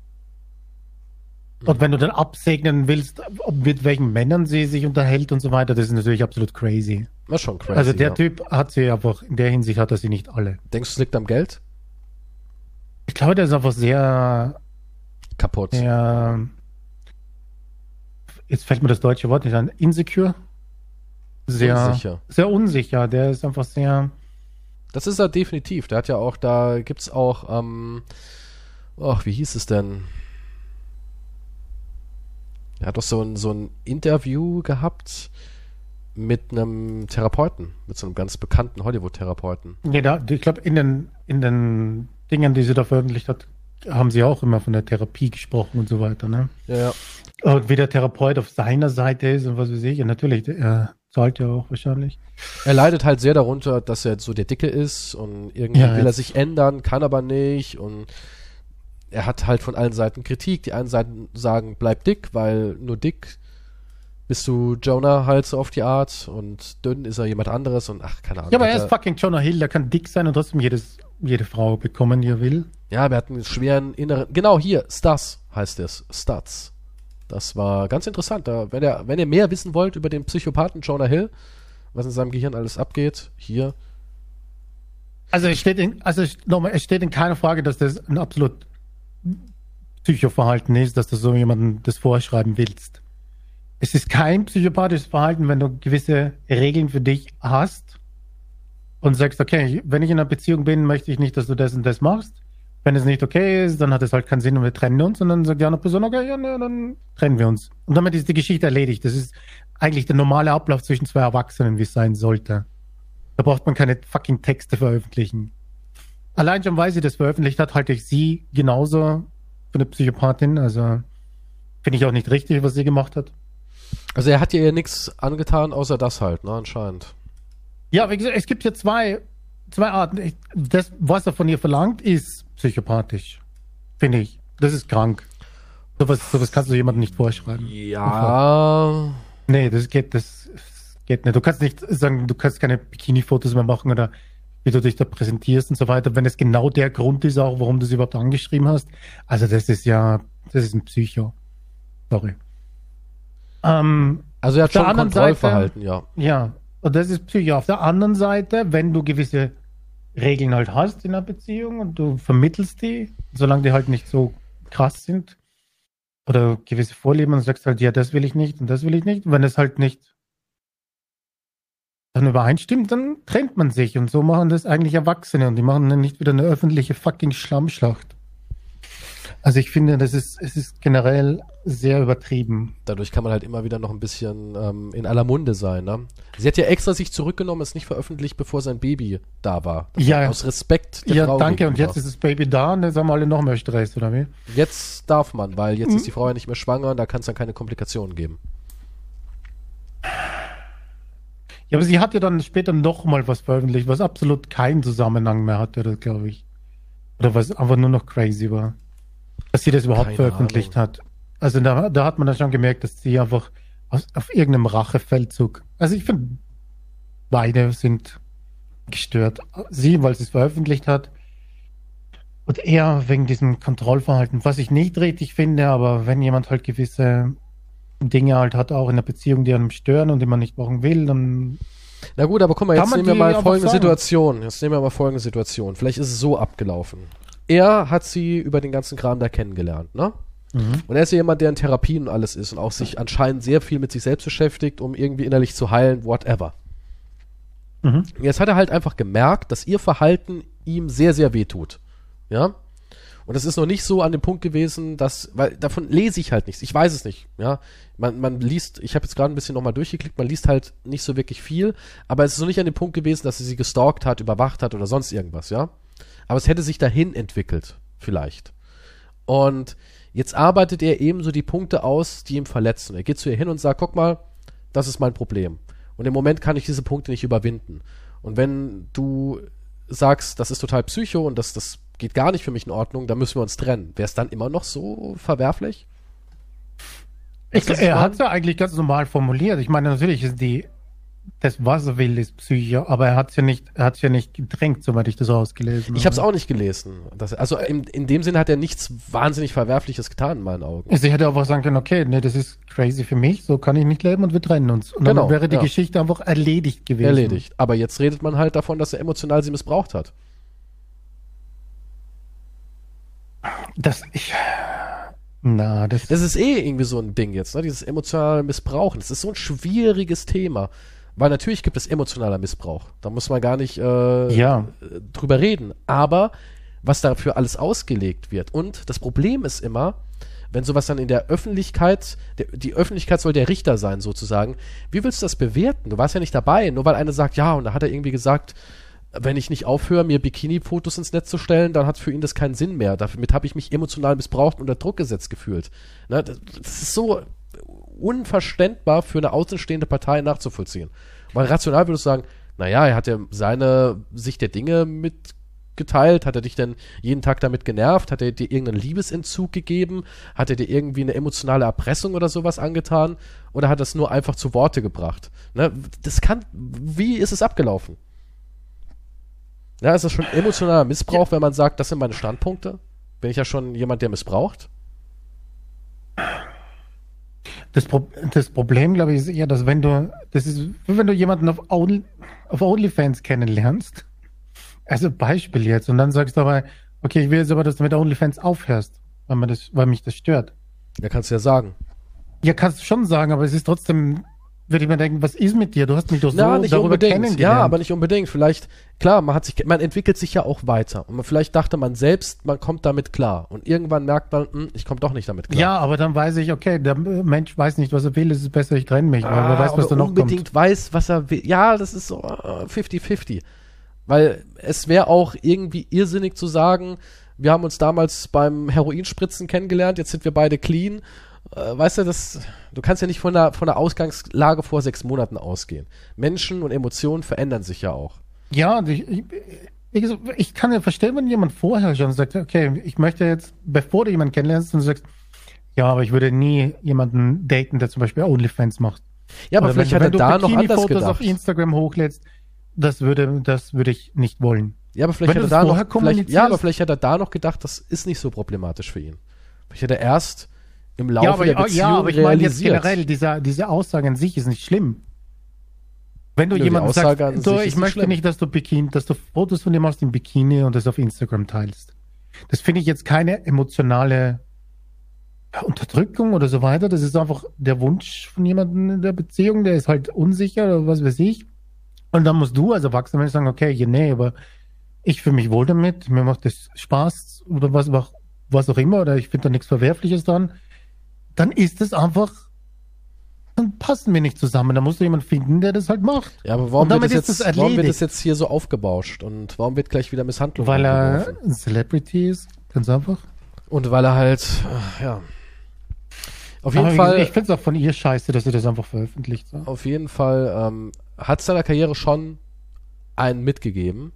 Und wenn du dann absegnen willst, mit welchen Männern sie sich unterhält und so weiter, das ist natürlich absolut crazy. Das ist schon crazy. also der ja. Typ hat sie einfach, in der Hinsicht hat er sie nicht alle. Denkst du, es liegt am Geld? Ich glaube, der ist einfach sehr, Kaputt. sehr, jetzt fällt mir das deutsche Wort nicht an, insecure. Sehr Unsicher. Sehr unsicher. Der ist einfach sehr, Das ist er definitiv. Der hat ja auch, da gibt's auch, ähm, ach, wie hieß es denn? Er hat doch so ein, so ein Interview gehabt mit einem Therapeuten, mit so einem ganz bekannten Hollywood-Therapeuten. nee, da, ich glaube, in den, in den Dingen, die sie da veröffentlicht hat, haben sie auch immer von der Therapie gesprochen und so weiter, ne? Ja, ja. Und wie der Therapeut auf seiner Seite ist und was weiß ich. Und natürlich, der, zahlt ja auch wahrscheinlich. Er leidet halt sehr darunter, dass er so der Dicke ist und irgendwie Ja, will er sich ändern, kann aber nicht und er hat halt von allen Seiten Kritik. Die einen Seiten sagen, bleib dick, weil nur dick bist du Jonah halt so auf die Art und dünn ist er jemand anderes und ach, keine Ahnung. Ja, aber Hat er ist fucking Jonah Hill, der kann dick sein und trotzdem jedes, jede Frau bekommen, die er will. Ja, wir hatten einen schweren inneren. Genau hier, Stas heißt es. Stats. Das war ganz interessant. Da, wenn, ihr, wenn ihr mehr wissen wollt über den Psychopathen Jonah Hill, was in seinem Gehirn alles abgeht, hier. Also es steht in, also es- nochmal, es steht in keiner Frage, dass das ein absolut Psychoverhalten ist, dass du so jemandem das vorschreiben willst. Es ist kein psychopathisches Verhalten, wenn du gewisse Regeln für dich hast und sagst, okay, wenn ich in einer Beziehung bin, möchte ich nicht, dass du das und das machst. Wenn es nicht okay ist, dann hat es halt keinen Sinn und wir trennen uns und dann sagt die andere Person, okay, ja, ne, dann trennen wir uns. Und damit ist die Geschichte erledigt. Das ist eigentlich der normale Ablauf zwischen zwei Erwachsenen, wie es sein sollte. Da braucht man keine fucking Texte veröffentlichen. Allein schon, weil sie das veröffentlicht hat, halte ich sie genauso für eine Psychopathin. Also finde ich auch nicht richtig, was sie gemacht hat. Also er hat ihr ja nichts angetan, außer das halt, ne, anscheinend. Ja, wie gesagt, es gibt hier zwei, zwei Arten. Das, was er von ihr verlangt, ist psychopathisch. Finde ich. Das ist krank. Sowas, sowas kannst du jemandem nicht vorschreiben. Ja. Nee, das geht, das geht nicht. Du kannst nicht sagen, du kannst keine Bikini-Fotos mehr machen oder wie du dich da präsentierst und so weiter, wenn es genau der Grund ist auch, warum du sie überhaupt angeschrieben hast. Also das ist ja, das ist ein Psycho. Sorry. Ähm, Also er hat schon Kontrollverhalten, ja. ja, und das ist Psycho. Auf der anderen Seite, wenn du gewisse Regeln halt hast in einer Beziehung und du vermittelst die, solange die halt nicht so krass sind, oder gewisse Vorlieben und sagst halt, ja, das will ich nicht und das will ich nicht. Wenn es halt nicht dann übereinstimmt, dann trennt man sich und so machen das eigentlich Erwachsene und die machen dann nicht wieder eine öffentliche fucking Schlammschlacht. Also ich finde, das ist, es ist generell sehr übertrieben. Dadurch kann man halt immer wieder noch ein bisschen ähm, in aller Munde sein, ne? Sie hat ja extra sich zurückgenommen, es nicht veröffentlicht, bevor sein Baby da war. Ja. Aus Respekt der Ja, Frau danke. Und jetzt ist das Baby da und jetzt haben alle noch mehr Stress, oder wie? Jetzt darf man, weil jetzt Mhm. ist die Frau ja nicht mehr schwanger, da kann es dann keine Komplikationen geben. Ja, aber sie hat ja dann später noch mal was veröffentlicht, was absolut keinen Zusammenhang mehr hatte, glaube ich. Oder was einfach nur noch crazy war. Dass sie das überhaupt Keine veröffentlicht hat. Also da, da hat man dann schon gemerkt, dass sie einfach aus, auf irgendeinem Rachefeldzug. Also ich finde, beide sind gestört. Sie, weil sie es veröffentlicht hat. Und er wegen diesem Kontrollverhalten, was ich nicht richtig finde, aber wenn jemand halt gewisse Dinge halt hat, auch in der Beziehung, die einem stören und die man nicht brauchen will, dann Na gut, aber guck mal, jetzt nehmen wir mal folgende sagen? Situation. Jetzt nehmen wir mal folgende Situation. Vielleicht ist es so abgelaufen. Er hat sie über den ganzen Kram da kennengelernt, ne? Und er ist ja jemand, der in Therapien und alles ist und auch sich anscheinend sehr viel mit sich selbst beschäftigt, um irgendwie innerlich zu heilen, whatever. Mhm. Jetzt hat er halt einfach gemerkt, dass ihr Verhalten ihm sehr, sehr weh tut. Ja? Und es ist noch nicht so an dem Punkt gewesen, dass, weil davon lese ich halt nichts. Ich weiß es nicht. Ja, man, man liest, ich habe jetzt gerade ein bisschen nochmal durchgeklickt, man liest halt nicht so wirklich viel, aber es ist noch nicht an dem Punkt gewesen, dass er sie gestalkt hat, überwacht hat oder sonst irgendwas, ja. Aber es hätte sich dahin entwickelt, vielleicht. Und jetzt arbeitet er ebenso die Punkte aus, die ihn verletzen. Er geht zu ihr hin und sagt, guck mal, das ist mein Problem. Und im Moment kann ich diese Punkte nicht überwinden. Und wenn du sagst, das ist total psycho und das, das geht gar nicht für mich in Ordnung, dann müssen wir uns trennen. Wäre es dann immer noch so verwerflich? Ich, er hat es ja eigentlich ganz normal formuliert. Ich meine, natürlich ist die, das, was er will, ist Psycho, aber er hat es ja nicht, er hat's ja nicht gedrängt, soweit ich das ausgelesen Ich habe es habe. auch nicht gelesen. Das, also in, in dem Sinne hat er nichts wahnsinnig Verwerfliches getan, in meinen Augen. Also ich hätte einfach sagen können, okay, nee, das ist crazy für mich, so kann ich nicht leben und wir trennen uns. Und Genau, dann wäre die ja. Geschichte einfach erledigt gewesen. Erledigt. Aber jetzt redet man halt davon, dass er emotional sie missbraucht hat. Das, ich, na, das, Das ist eh irgendwie so ein Ding jetzt, ne? dieses emotionale Missbrauchen. Das ist so ein schwieriges Thema. Weil natürlich gibt es emotionaler Missbrauch. Da muss man gar nicht äh, Ja. äh, drüber reden. Aber was dafür alles ausgelegt wird. Und das Problem ist immer, wenn sowas dann in der Öffentlichkeit, der, die Öffentlichkeit soll der Richter sein sozusagen, wie willst du das bewerten? Du warst ja nicht dabei, nur weil einer sagt, ja, und da hat er irgendwie gesagt, wenn ich nicht aufhöre, mir Bikini-Fotos ins Netz zu stellen, dann hat für ihn das keinen Sinn mehr. Damit habe ich mich emotional missbraucht und unter Druck gesetzt gefühlt. Ne, das, das ist so unverständbar für eine außenstehende Partei nachzuvollziehen. Weil rational würdest du sagen, naja, er hat ja seine Sicht der Dinge mitgeteilt, hat er dich denn jeden Tag damit genervt, hat er dir irgendeinen Liebesentzug gegeben, hat er dir irgendwie eine emotionale Erpressung oder sowas angetan oder hat er es nur einfach zu Worte gebracht? Ne? Das kann, wie ist es abgelaufen? Ja, ist das schon emotionaler Missbrauch, ja. wenn man sagt, das sind meine Standpunkte? Bin ich ja schon jemand, der missbraucht? Das, Pro das Problem, glaube ich, ist eher, dass wenn du, das ist, wenn du jemanden auf, Only, auf OnlyFans kennenlernst, also Beispiel jetzt, und dann sagst du aber, okay, ich will jetzt aber, dass du mit OnlyFans aufhörst, weil, man das, weil mich das stört. Ja, kannst du ja sagen. Ja, kannst du schon sagen, aber es ist trotzdem würde ich mir denken, was ist mit dir? Du hast mich doch so ja, nicht darüber unbedingt. kennengelernt. Ja, aber nicht unbedingt. Vielleicht, klar, man hat sich, man entwickelt sich ja auch weiter. Und man, vielleicht dachte man selbst, man kommt damit klar. Und irgendwann merkt man, hm, ich komme doch nicht damit klar. Ja, aber dann weiß ich, okay, der Mensch weiß nicht, was er will, es ist besser, ich trenne mich, weil ah, er weiß, was da noch unbedingt kommt. weiß, was er will. Ja, das ist so 50-50. Äh, weil es wäre auch irgendwie irrsinnig zu sagen, wir haben uns damals beim Heroinspritzen kennengelernt, jetzt sind wir beide clean weißt du, das, du kannst ja nicht von der, von der Ausgangslage vor sechs Monaten ausgehen. Menschen und Emotionen verändern sich ja auch. Ja, ich, ich, ich, ich kann ja verstehen, wenn jemand vorher schon sagt, okay, ich möchte jetzt, bevor du jemanden kennenlernst und du sagst, ja, aber ich würde nie jemanden daten, der zum Beispiel OnlyFans macht. Ja, aber Oder vielleicht wenn, hat er da noch anders gedacht. auf Instagram hochlädst, das würde, das würde ich nicht wollen. Ja, aber vielleicht wenn hat er da noch, vielleicht, ja, aber vielleicht hat er da noch gedacht, das ist nicht so problematisch für ihn. Vielleicht hat er erst im Laufe ja, aber, der Beziehung Ja, aber ich meine jetzt generell, diese, diese Aussage an sich ist nicht schlimm. Wenn du jemanden sagst, so, ich möchte schlimm. nicht, dass du Bikini, dass du Fotos von dir machst im Bikini und das auf Instagram teilst. Das finde ich jetzt keine emotionale Unterdrückung oder so weiter. Das ist einfach der Wunsch von jemandem in der Beziehung, der ist halt unsicher oder was weiß ich. Und dann musst du als Erwachsener sagen, okay, ja, nee, aber ich fühle mich wohl damit, mir macht das Spaß oder was, was auch immer, oder ich finde da nichts Verwerfliches dran dann ist es einfach, dann passen wir nicht zusammen. Da musst du jemanden finden, der das halt macht. Ja, aber warum, wird das, jetzt, warum wird das jetzt hier so aufgebauscht und warum wird gleich wieder Misshandlung Weil er ein Celebrity ist, ganz einfach. Und weil er halt, äh, ja. Auf jeden aber Fall. Ich finde es auch von ihr scheiße, dass sie das einfach veröffentlicht. So. Auf jeden Fall ähm, hat seiner Karriere schon einen mitgegeben.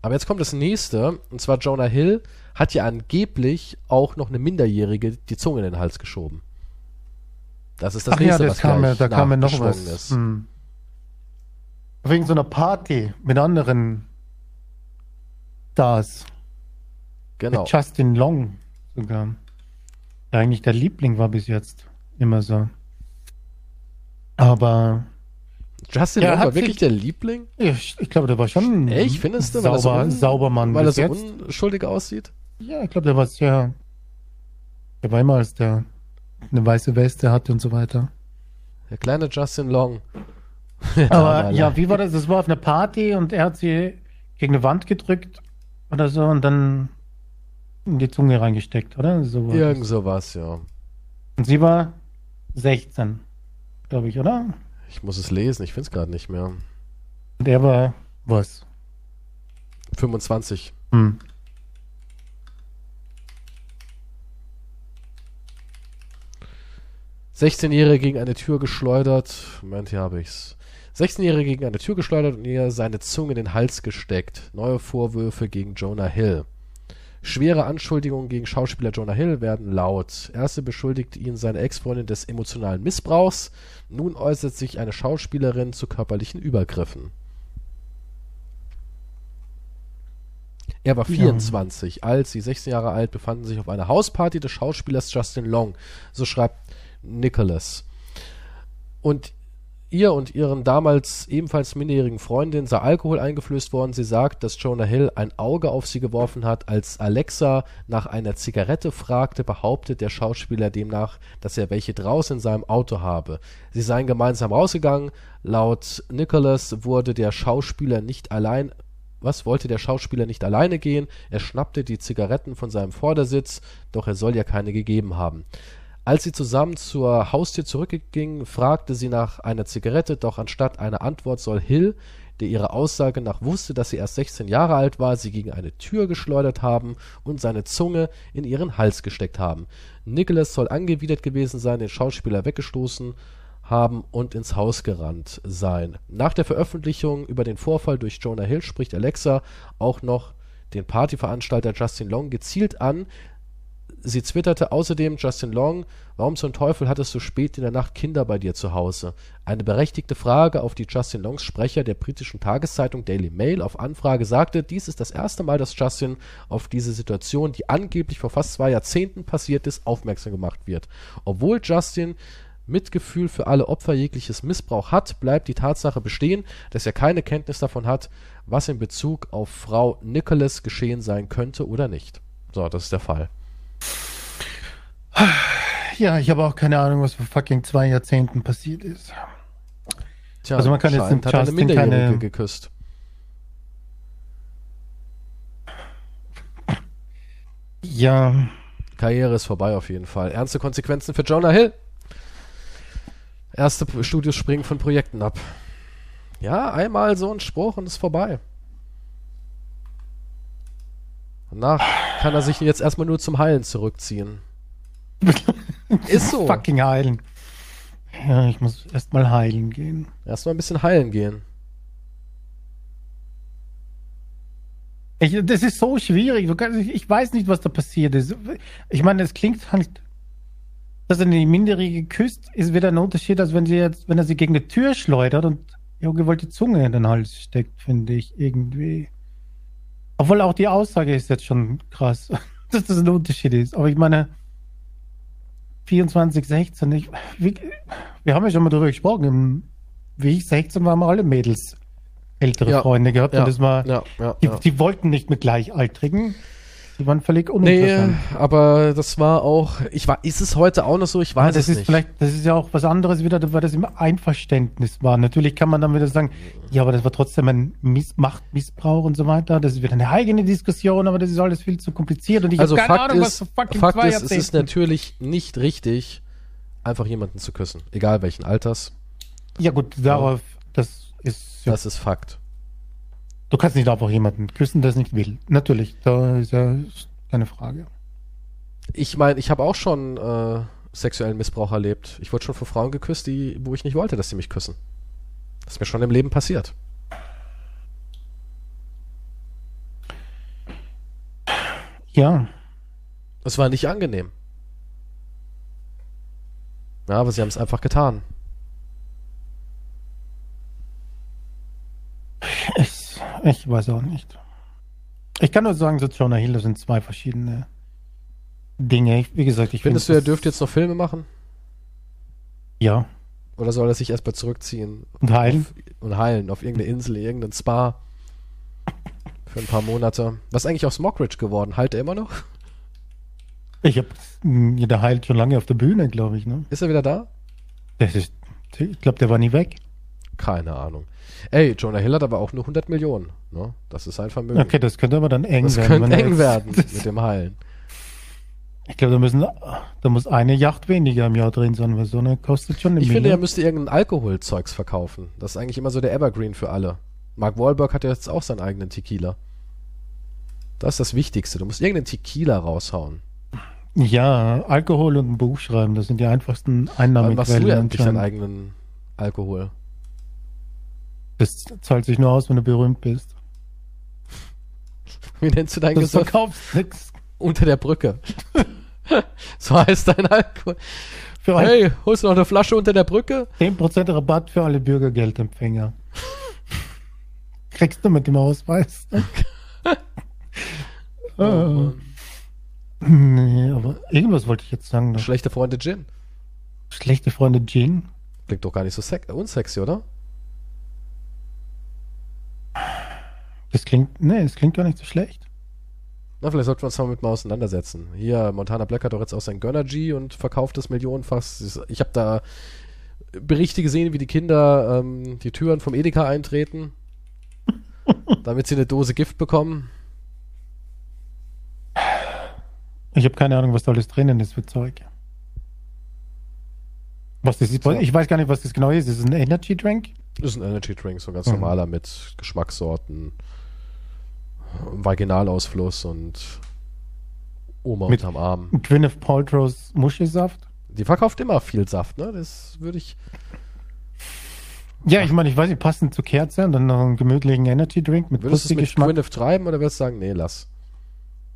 Aber jetzt kommt das nächste, und zwar Jonah Hill hat ja angeblich auch noch eine Minderjährige die Zunge in den Hals geschoben. Das ist das Ach nächste, ja, das was kam mir, da kam mir noch was. Ist. Hm. Wegen so einer Party mit anderen Stars. Genau. Mit Justin Long sogar. Der eigentlich der Liebling war bis jetzt. Immer so. Aber. Justin ja, Long war wirklich der Liebling? Ich, ich glaube, der war schon. Echt, findest du? Sauber, er so, sauber Mann weil er so unschuldig aussieht? Ja, ich glaube, der war sehr. Der war immer als der eine weiße Weste hatte und so weiter. Der kleine Justin Long. [laughs] Aber ja, wie war das? Das war auf einer Party und er hat sie gegen eine Wand gedrückt oder so und dann in die Zunge reingesteckt, oder? So Irgend sowas, ja. Und sie war 16, glaube ich, oder? Ich muss es lesen, ich finde es gerade nicht mehr. Und er war was? 25. Hm. 16-Jährige gegen eine Tür geschleudert. Moment, hier habe ich's. 16-Jährige gegen eine Tür geschleudert und ihr seine Zunge in den Hals gesteckt. Neue Vorwürfe gegen Jonah Hill. Schwere Anschuldigungen gegen Schauspieler Jonah Hill werden laut. Erste beschuldigt ihn seine Ex-Freundin des emotionalen Missbrauchs. Nun äußert sich eine Schauspielerin zu körperlichen Übergriffen. Er war 24, ja. als sie 16 Jahre alt befanden sich auf einer Hausparty des Schauspielers Justin Long. So schreibt Nicholas. Und ihr und ihren damals ebenfalls minderjährigen Freundin sei Alkohol eingeflößt worden. Sie sagt, dass Jonah Hill ein Auge auf sie geworfen hat. Als Alexa nach einer Zigarette fragte, behauptet der Schauspieler demnach, dass er welche draußen in seinem Auto habe. Sie seien gemeinsam rausgegangen. Laut Nicholas wurde der Schauspieler nicht allein was wollte der Schauspieler nicht alleine gehen? Er schnappte die Zigaretten von seinem Vordersitz, doch er soll ja keine gegeben haben. Als sie zusammen zur Haustür zurückgingen, fragte sie nach einer Zigarette, doch anstatt einer Antwort soll Hill der ihrer Aussage nach wusste, dass sie erst 16 Jahre alt war, sie gegen eine Tür geschleudert haben und seine Zunge in ihren Hals gesteckt haben. Nicholas soll angewidert gewesen sein, den Schauspieler weggestoßen haben und ins Haus gerannt sein. Nach der Veröffentlichung über den Vorfall durch Jonah Hill spricht Alexa auch noch den Partyveranstalter Justin Long gezielt an. Sie twitterte außerdem Justin Long, warum zum Teufel hattest du spät in der Nacht Kinder bei dir zu Hause? Eine berechtigte Frage, auf die Justin Longs Sprecher der britischen Tageszeitung Daily Mail auf Anfrage sagte, dies ist das erste Mal, dass Justin auf diese Situation, die angeblich vor fast zwei Jahrzehnten passiert ist, aufmerksam gemacht wird. Obwohl Justin Mitgefühl für alle Opfer jegliches Missbrauch hat, bleibt die Tatsache bestehen, dass er keine Kenntnis davon hat, was in Bezug auf Frau Nicholas geschehen sein könnte oder nicht. So, das ist der Fall. Ja, ich habe auch keine Ahnung, was vor fucking zwei Jahrzehnten passiert ist. Tja, Also man kann jetzt eine Justin keine- geküsst. Ja, Karriere ist vorbei auf jeden Fall. Ernste Konsequenzen für Jonah Hill. Erste Studios springen von Projekten ab. Ja, einmal so ein Spruch und ist vorbei. Danach kann er sich jetzt erstmal nur zum Heilen zurückziehen. [laughs] Ist so. fucking heilen. Ja, ich muss erstmal heilen gehen. Erstmal ein bisschen heilen gehen. Ich, das ist so schwierig. Kannst, ich, ich weiß nicht, was da passiert ist. Ich meine, es klingt halt, dass er die Minderjährige küsst, ist wieder ein Unterschied, als wenn sie jetzt, wenn er sie gegen die Tür schleudert und die ungewollte Zunge in den Hals steckt, finde ich irgendwie. Obwohl auch die Aussage ist jetzt schon krass, [laughs] dass das ein Unterschied ist. Aber ich meine, 24, 16, ich, wie, wir haben ja schon mal darüber gesprochen. Im, wie ich 16 war, haben wir alle Mädels ältere Ja. Freunde gehabt Ja, und das war, ja, die, ja. die wollten nicht mit Gleichaltrigen. Die waren völlig Nee, uninteressant. aber das war auch, ich war, ist es heute auch noch so? Ich weiß das es ist nicht. vielleicht, das ist ja auch was anderes wieder, weil das im Einverständnis war. Natürlich kann man dann wieder sagen, ja, aber das war trotzdem ein Miss Machtmissbrauch und so weiter. Das ist wieder eine eigene Diskussion, aber das ist alles viel zu kompliziert und ich also habe keine Fakt Ahnung, ist, was fucking Fakt zwei ist, es ist natürlich nicht richtig, einfach jemanden zu küssen. Egal welchen Alters. Ja gut, darauf, das ist, ja, Das ist Fakt. Du kannst nicht einfach jemanden küssen, der es nicht will. Natürlich, da ist ja keine Frage. Ich meine, ich habe auch schon äh, sexuellen Missbrauch erlebt. Ich wurde schon von Frauen geküsst, die, wo ich nicht wollte, dass sie mich küssen. Das ist mir schon im Leben passiert. Ja, Es war nicht angenehm. Ja, aber sie haben es einfach getan. Ich, weiß auch nicht. Ich kann nur sagen, so Jonah Hill, das sind zwei verschiedene Dinge. Ich, wie gesagt, ich Findest du, finde er dürfte jetzt noch Filme machen? Ja, Oder soll er sich erstmal zurückziehen und heilen. und heilen auf irgendeine Insel, irgendein Spa? Für ein paar Monate. Was ist eigentlich aus Mockridge geworden? Halt er immer noch? Ich hab, der heilt schon lange auf der Bühne, glaube ich. Ne? Ist er wieder da? Das ist, ich glaube, der war nie weg. Keine Ahnung. Ey, Jonah Hill hat aber auch nur 100 Millionen. Ne? Das ist sein Vermögen. Okay, das könnte aber dann eng das werden. könnte eng werden mit dem Heilen. ich glaube, da müssen, da muss eine Yacht weniger im Jahr drin sein, weil so eine kostet schon eine Ich finde, er Million. müsste irgendein Alkoholzeugs verkaufen. Das ist eigentlich immer so der Evergreen für alle. Mark Wahlberg hat ja jetzt auch seinen eigenen Tequila. Das ist das Wichtigste. Du musst irgendeinen Tequila raushauen. Ja, Alkohol und ein Buch schreiben, das sind die einfachsten Wann machst du Einnahmequellen. ja endlich deinen eigenen Alkohol? Das zahlt sich nur aus, wenn du berühmt bist. Wie nennst du dein Du Gesöff? verkaufst nichts. Unter der Brücke. [laughs] so heißt dein Alkohol. Für Hey, holst du noch eine Flasche unter der Brücke? 10% Rabatt für alle Bürgergeldempfänger. Kriegst du mit dem Ausweis. [laughs] Oh, Ah. Nee, aber irgendwas wollte ich jetzt sagen. Noch. Schlechte Freunde Gin. Schlechte Freunde Gin. Klingt doch gar nicht so sex unsexy, oder? Das klingt, nee, das klingt gar nicht so schlecht. Na, vielleicht sollten wir uns mal mit mal auseinandersetzen. Hier, Montana Black hat doch jetzt auch sein Gönnergy und verkauft es millionenfach. Ich habe da Berichte gesehen, wie die Kinder ähm, die Türen vom Edeka eintreten, [laughs] damit sie eine Dose Gift bekommen. Ich habe keine Ahnung, was da alles drinnen ist für Zeug. Was das ist. So. Ich weiß gar nicht, was das genau ist. Ist es ein Energy Drink? Ist ein Energy Drink, so ein ganz Mhm. normaler mit Geschmackssorten, Vaginalausfluss und Oma Mit- unterm Arm. Gwyneth Paltrow's Muschelsaft? Die verkauft immer viel Saft, ne? Das würde ich. Ja, ich meine, ich weiß nicht, passend zur Kerze und dann noch einen gemütlichen Energy Drink mit Würdest du es mit. Gwyneth treiben oder würdest du sagen, nee, lass?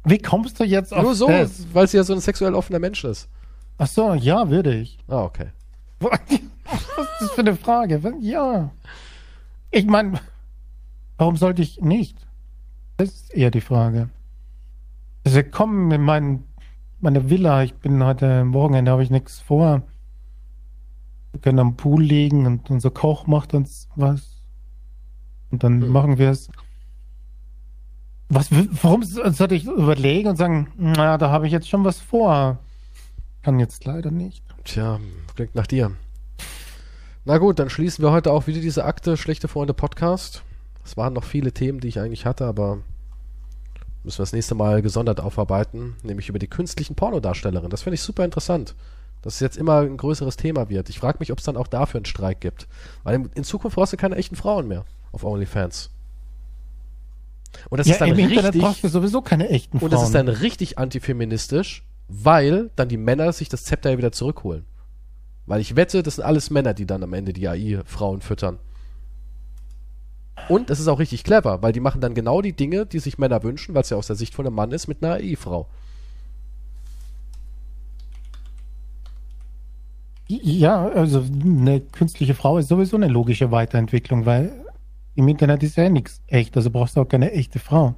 Wie kommst du jetzt auf Nur so, das? weil sie ja so ein sexuell offener Mensch ist. Ach so, ja, würde ich. Ah, okay. [laughs] Was ist das für eine Frage? Ja. Ich meine, warum sollte ich nicht? Das ist eher die Frage. Also komm in mein, meine Villa, ich bin heute Wochenende, habe ich nichts vor. Wir können am Pool liegen und unser Koch macht uns was. Und dann Hm. machen wir es. Was, warum sollte ich überlegen und sagen, na, da habe ich jetzt schon was vor? Kann jetzt leider nicht. Tja, klingt nach dir. Na gut, dann schließen wir heute auch wieder diese Akte Schlechte Freunde Podcast. Es waren noch viele Themen, die ich eigentlich hatte, aber müssen wir das nächste Mal gesondert aufarbeiten, nämlich über die künstlichen Pornodarstellerinnen. Das finde ich super interessant, dass es jetzt immer ein größeres Thema wird. Ich frage mich, ob es dann auch dafür einen Streik gibt. Weil in, Zukunft brauchst du keine echten Frauen mehr auf OnlyFans. Und das ja, ist dann im Internet richtig, brauchst du sowieso keine echten und Frauen. das ist dann richtig antifeministisch, weil dann die Männer sich das Zepter ja wieder zurückholen. Weil ich wette, das sind alles Männer, die dann am Ende die AI-Frauen füttern. Und es ist auch richtig clever, weil die machen dann genau die Dinge, die sich Männer wünschen, weil es ja aus der Sicht von einem Mann ist, mit einer AI-Frau. Ja, also eine künstliche Frau ist sowieso eine logische Weiterentwicklung, weil im Internet ist ja nichts echt, also brauchst du auch keine echte Frau.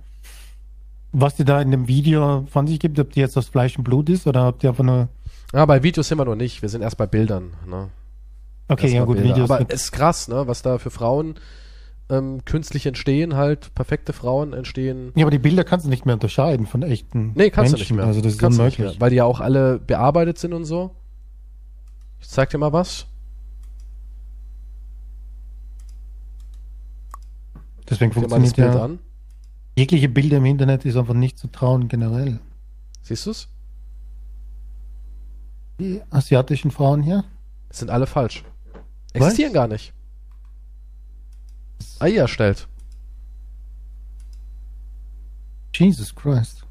Was die da in dem Video von sich gibt, ob die jetzt aus Fleisch und Blut ist oder ob die einfach nur. Ja, bei Videos sind wir noch nicht, wir sind erst bei Bildern. Ne? Okay, Erst ja gut, Bilder. Videos. Aber es ist krass, ne? was da für Frauen ähm, künstlich entstehen, halt perfekte Frauen entstehen. ja, aber die Bilder kannst du nicht mehr unterscheiden von echten Nee, kannst Menschen. du nicht mehr. Also das ist kannst du unmöglich. mehr, weil die ja auch alle bearbeitet sind und so. Ich zeig dir mal was. Deswegen dir mal das funktioniert Bild ja. an. Jegliche Bilder im Internet ist einfach nicht zu trauen generell. Siehst du's? Die asiatischen Frauen hier? Das sind alle falsch. Existieren gar nicht. AI erstellt. Jesus Christ.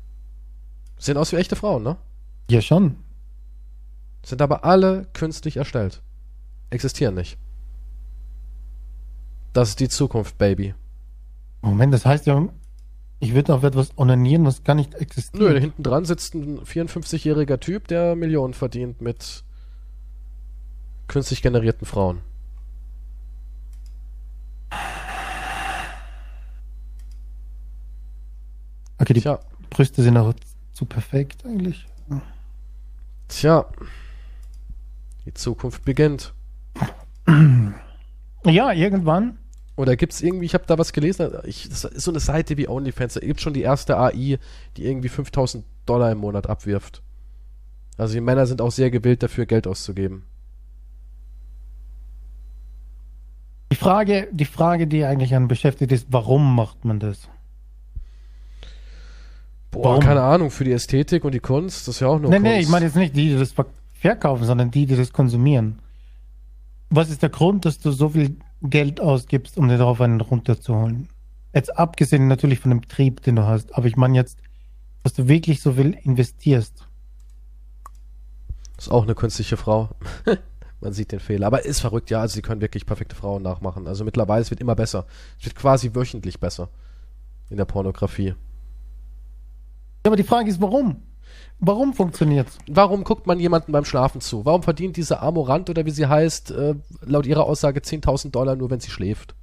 Sehen aus wie echte Frauen, ne? Ja, schon. Sind aber alle künstlich erstellt. Existieren nicht. Das ist die Zukunft, Baby. Moment, das heißt ja, ich würde auf etwas onanieren, was gar nicht existiert. Nö, da hinten dran sitzt ein 54-jähriger Typ, der Millionen verdient mit künstlich generierten Frauen. Okay, die Tja, Brüste sind auch zu perfekt eigentlich. tja. Die Zukunft beginnt. Ja, irgendwann. Oder gibt's irgendwie, ich habe da was gelesen, ich, das ist so eine Seite wie OnlyFans, da gibt schon die erste AI, die irgendwie 5000 Dollar im Monat abwirft. Also die Männer sind auch sehr gewillt dafür, Geld auszugeben. Die Frage, die Frage, die eigentlich einen beschäftigt, ist, warum macht man das? Boah, Warum? keine Ahnung, für die Ästhetik und die Kunst, das ist ja auch nur nee, Kunst. nee, ich meine jetzt nicht die, die das ver- verkaufen, sondern die, die das konsumieren. Was ist der Grund, dass du so viel Geld ausgibst, um dir darauf einen runterzuholen? Jetzt abgesehen natürlich von dem Betrieb, den du hast, aber ich meine jetzt, dass du wirklich so viel investierst. Ist auch eine künstliche Frau. [laughs] Man sieht den Fehler. Aber ist verrückt, ja. Also sie können wirklich perfekte Frauen nachmachen. Also mittlerweile, es wird immer besser. Es wird quasi wöchentlich besser. In der Pornografie. Aber die Frage ist, warum? Warum funktioniert's? Warum guckt man jemanden beim Schlafen zu? Warum verdient diese Amorant oder wie sie heißt, äh, laut ihrer Aussage 10.000 Dollar nur, wenn sie schläft?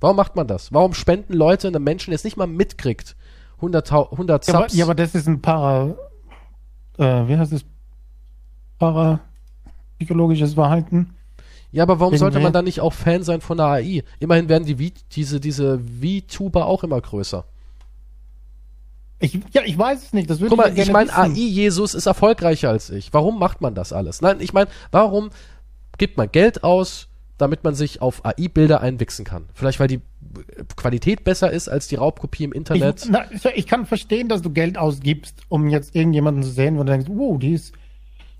Warum macht man das? Warum spenden Leute einem Menschen, der es nicht mal mitkriegt, 100, 100 Ja aber, Subs? ja, aber das ist ein Para, äh, wie heißt es? Parapsychologisches Verhalten. Ja, aber warum sollte man dann nicht auch Fan sein von der AI? Immerhin werden die v diese, diese VTuber auch immer größer. Ich, ja, ich weiß es nicht. Das würde Guck mal, gerne ich meine. AI-Jesus ist erfolgreicher als ich. Warum macht man das alles? Nein, ich meine, warum gibt man Geld aus, damit man sich auf AI-Bilder einwichsen kann? Vielleicht, weil die Qualität besser ist als die Raubkopie im Internet. Ich, na, ich kann verstehen, dass du Geld ausgibst, um jetzt irgendjemanden zu sehen, wo du denkst, wow, die ist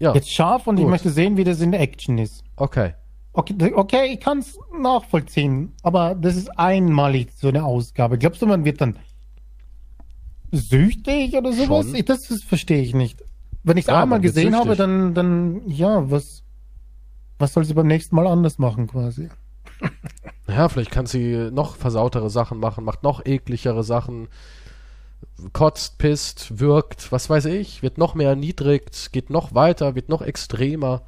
ja, jetzt scharf und ich gut. möchte sehen, wie das in der Action ist. okay. okay, okay ich kann es nachvollziehen, aber das ist einmalig so eine Ausgabe. Glaubst du, man wird dann süchtig oder sowas? Ich, das, das verstehe ich nicht. Wenn ich es Ja, einmal gesehen habe, dann, dann, ja, was, was soll sie beim nächsten Mal anders machen quasi? [laughs] Ja, vielleicht kann sie noch versautere Sachen machen, macht noch ekligere Sachen, kotzt, pisst, wirkt, was weiß ich, wird noch mehr erniedrigt, geht noch weiter, wird noch extremer.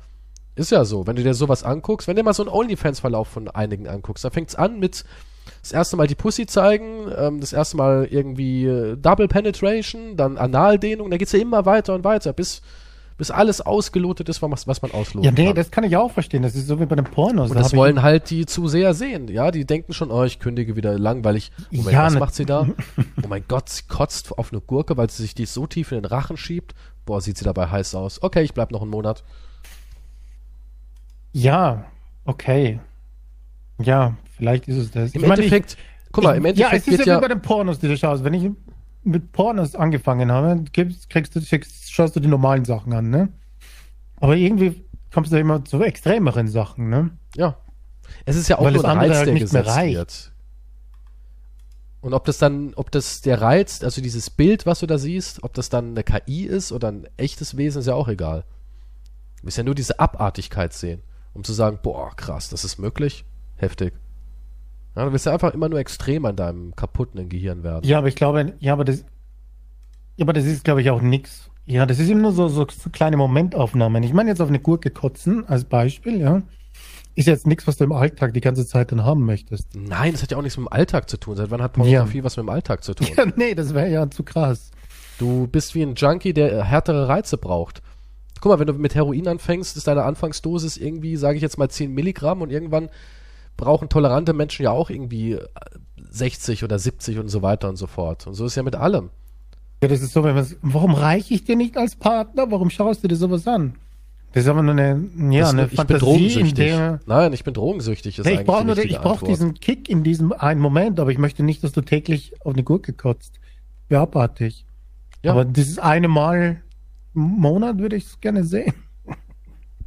Ist ja so, wenn du dir sowas anguckst, wenn du dir mal so einen OnlyFans-Verlauf von einigen anguckst, da fängt's an mit das erste Mal die Pussy zeigen, ähm, das erste Mal irgendwie äh, Double Penetration, dann Analdehnung, da geht's ja immer weiter und weiter, bis, bis alles ausgelotet ist, was, was man ausloten Ja, nee, kann. das kann ich auch verstehen. Das ist so wie bei den Pornos. Und Da das wollen halt die Zuseher sehen. Ja, die denken schon, oh, ich kündige wieder langweilig. Moment, Ja, was ne- macht sie da? [laughs] Oh mein Gott, sie kotzt auf eine Gurke, weil sie sich die so tief in den Rachen schiebt. Boah, sieht sie dabei heiß aus. Okay, ich bleib noch einen Monat. Ja, okay. Ja, vielleicht ist es das. Im Ich meine, Endeffekt, guck mal, im ich, ja, Endeffekt es ist ja, ja, wie bei den Pornos, die du schaust. Wenn ich mit Pornos angefangen habe, kriegst du, schickst, schaust du die normalen Sachen an, ne? Aber irgendwie kommst du immer zu extremeren Sachen, ne? ja. Es ist ja auch Weil nur ein Reiz, halt der gesetzt wird. Und ob das dann, ob das der Reiz, also dieses Bild, was du da siehst, ob das dann eine KI ist oder ein echtes Wesen, ist ja auch egal. Du willst ja nur diese Abartigkeit sehen, um zu sagen, boah, krass, das ist möglich, heftig. Ja, du willst ja einfach immer nur extrem an deinem kaputten Gehirn werden. Ja, aber ich glaube, ja, aber das, ja, aber das ist, glaube ich, auch nix. Ja, das ist immer nur so, so, so kleine Momentaufnahmen. Ich meine jetzt auf eine Gurke kotzen als Beispiel, ja. Ist jetzt nichts, was du im Alltag die ganze Zeit dann haben möchtest. Nein, das hat ja auch nichts mit dem Alltag zu tun. Seit wann hat Pornografie was mit dem Alltag zu tun? [laughs] Ja, nee, das wäre ja zu krass. Du bist wie ein Junkie, der äh, härtere Reize braucht. Guck mal, wenn du mit Heroin anfängst, ist deine Anfangsdosis irgendwie, sage ich jetzt mal 10 Milligramm und irgendwann brauchen tolerante Menschen ja auch irgendwie äh, 60 oder 70 und so weiter und so fort. Und so ist ja mit allem. Ja, das ist so, wenn man, warum reiche ich dir nicht als Partner? Warum schaust du dir sowas an? Das ist aber nur eine, ja, Das- eine ich bin Fantasie, in drogensüchtig. der, Nein, ich bin drogensüchtig. Ist nee, ich brauche die Antwort. diesen Kick in diesem einen Moment, aber ich möchte nicht, dass du täglich auf eine Gurke kotzt. Wäre abartig. Ja. Aber dieses eine Mal im Monat würde ich es gerne sehen.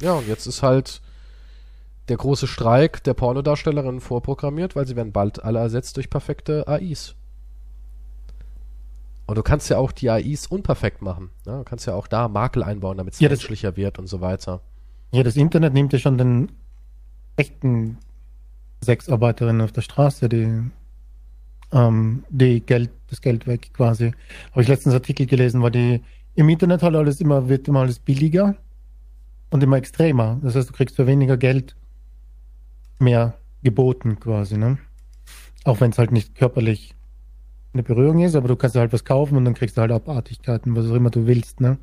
Ja, und jetzt ist halt der große Streik der Pornodarstellerinnen vorprogrammiert, weil sie werden bald alle ersetzt durch perfekte AIs. Und du kannst ja auch die AIs unperfekt machen. Ja, du kannst ja auch da Makel einbauen, damit es Ja, menschlicher wird und so weiter. Ja, das Internet nimmt ja schon den echten Sexarbeiterinnen auf der Straße, die, ähm, die Geld, das Geld weg quasi. Habe ich letztens Artikel gelesen, weil die im Internet halt alles immer, wird immer alles billiger und immer extremer. Das heißt, du kriegst für weniger Geld mehr geboten quasi, ne? Auch wenn es halt nicht körperlich eine Berührung ist, aber du kannst halt was kaufen und dann kriegst du halt Abartigkeiten, was auch immer du willst, ne?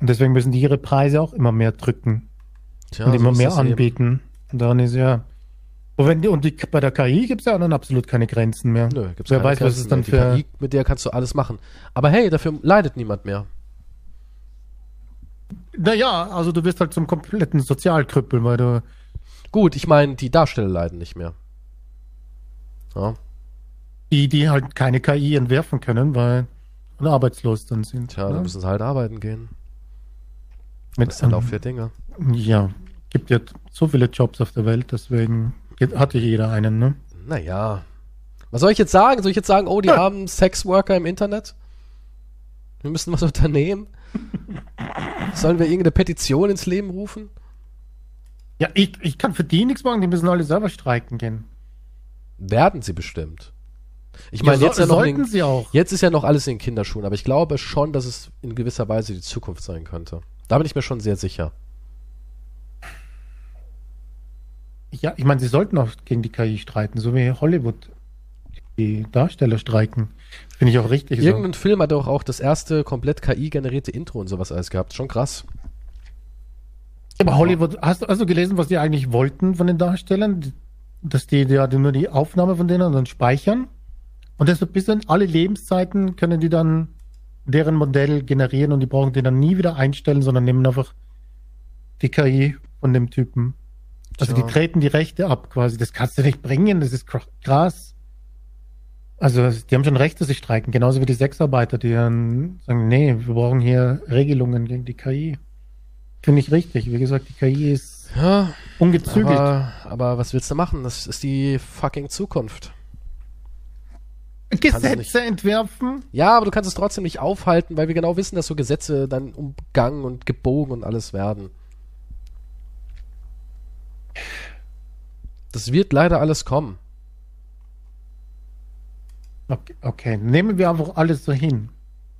Und deswegen müssen die ihre Preise auch immer mehr drücken Tja, und so immer mehr das eben. anbieten. Und daran ist ja. Und, wenn die, und die, bei der KI gibt es ja dann absolut keine Grenzen mehr. Nö, gibt's Wer weiß, was es Grenzen dann für. KI, mit der kannst du alles machen. Aber hey, dafür leidet niemand mehr. Naja, also du wirst halt zum kompletten Sozialkrüppel, weil du. Gut, ich meine, die Darsteller leiden nicht mehr. Ja, Die, die halt keine KI entwerfen können, weil und arbeitslos dann sind. tja, ne? da müssen sie halt arbeiten gehen. Mit, Das ist halt auch für Dinge. ja, gibt ja so viele Jobs auf der Welt, deswegen hatte jeder einen, ne? Naja. Was soll ich jetzt sagen? Soll ich jetzt sagen, oh, die haben Sexworker im Internet? Wir müssen was unternehmen? [laughs] Sollen wir irgendeine Petition ins Leben rufen? Ja, ich, ich kann für die nichts machen, die müssen alle selber streiken gehen. Werden sie bestimmt. Ich meine, so- jetzt, ja noch in sollten den, sie auch. jetzt ist ja noch alles in den Kinderschuhen, aber ich glaube schon, dass es in gewisser Weise die Zukunft sein könnte. Da bin ich mir schon sehr sicher. Ja, ich meine, sie sollten auch gegen die KI streiten, so wie Hollywood die Darsteller streiken. Finde ich auch richtig. So. Irgendein Film hat doch auch das erste komplett KI-generierte Intro und sowas alles gehabt. Schon krass. Aber Hollywood, hast du also gelesen, was die eigentlich wollten von den Darstellern? Dass die ja nur die Aufnahme von denen dann speichern. Und deshalb bis in alle Lebenszeiten können die dann deren Modell generieren und die brauchen die dann nie wieder einstellen, sondern nehmen einfach die KI von dem Typen. Also Tja. die treten die Rechte ab quasi. Das kannst du nicht bringen, das ist kr- krass. Also die haben schon Recht, dass sie streiken, genauso wie die Sexarbeiter, die dann sagen, nee, wir brauchen hier Regelungen gegen die KI. Finde ich richtig. Wie gesagt, die KI ist Ja, ungezügelt. aber, aber was willst du machen? Das ist die fucking Zukunft. Gesetze entwerfen. Ja, aber du kannst es trotzdem nicht aufhalten, weil wir genau wissen, dass so Gesetze dann umgangen und gebogen und alles werden. Das wird leider alles kommen. Okay, okay, nehmen wir einfach alles so hin.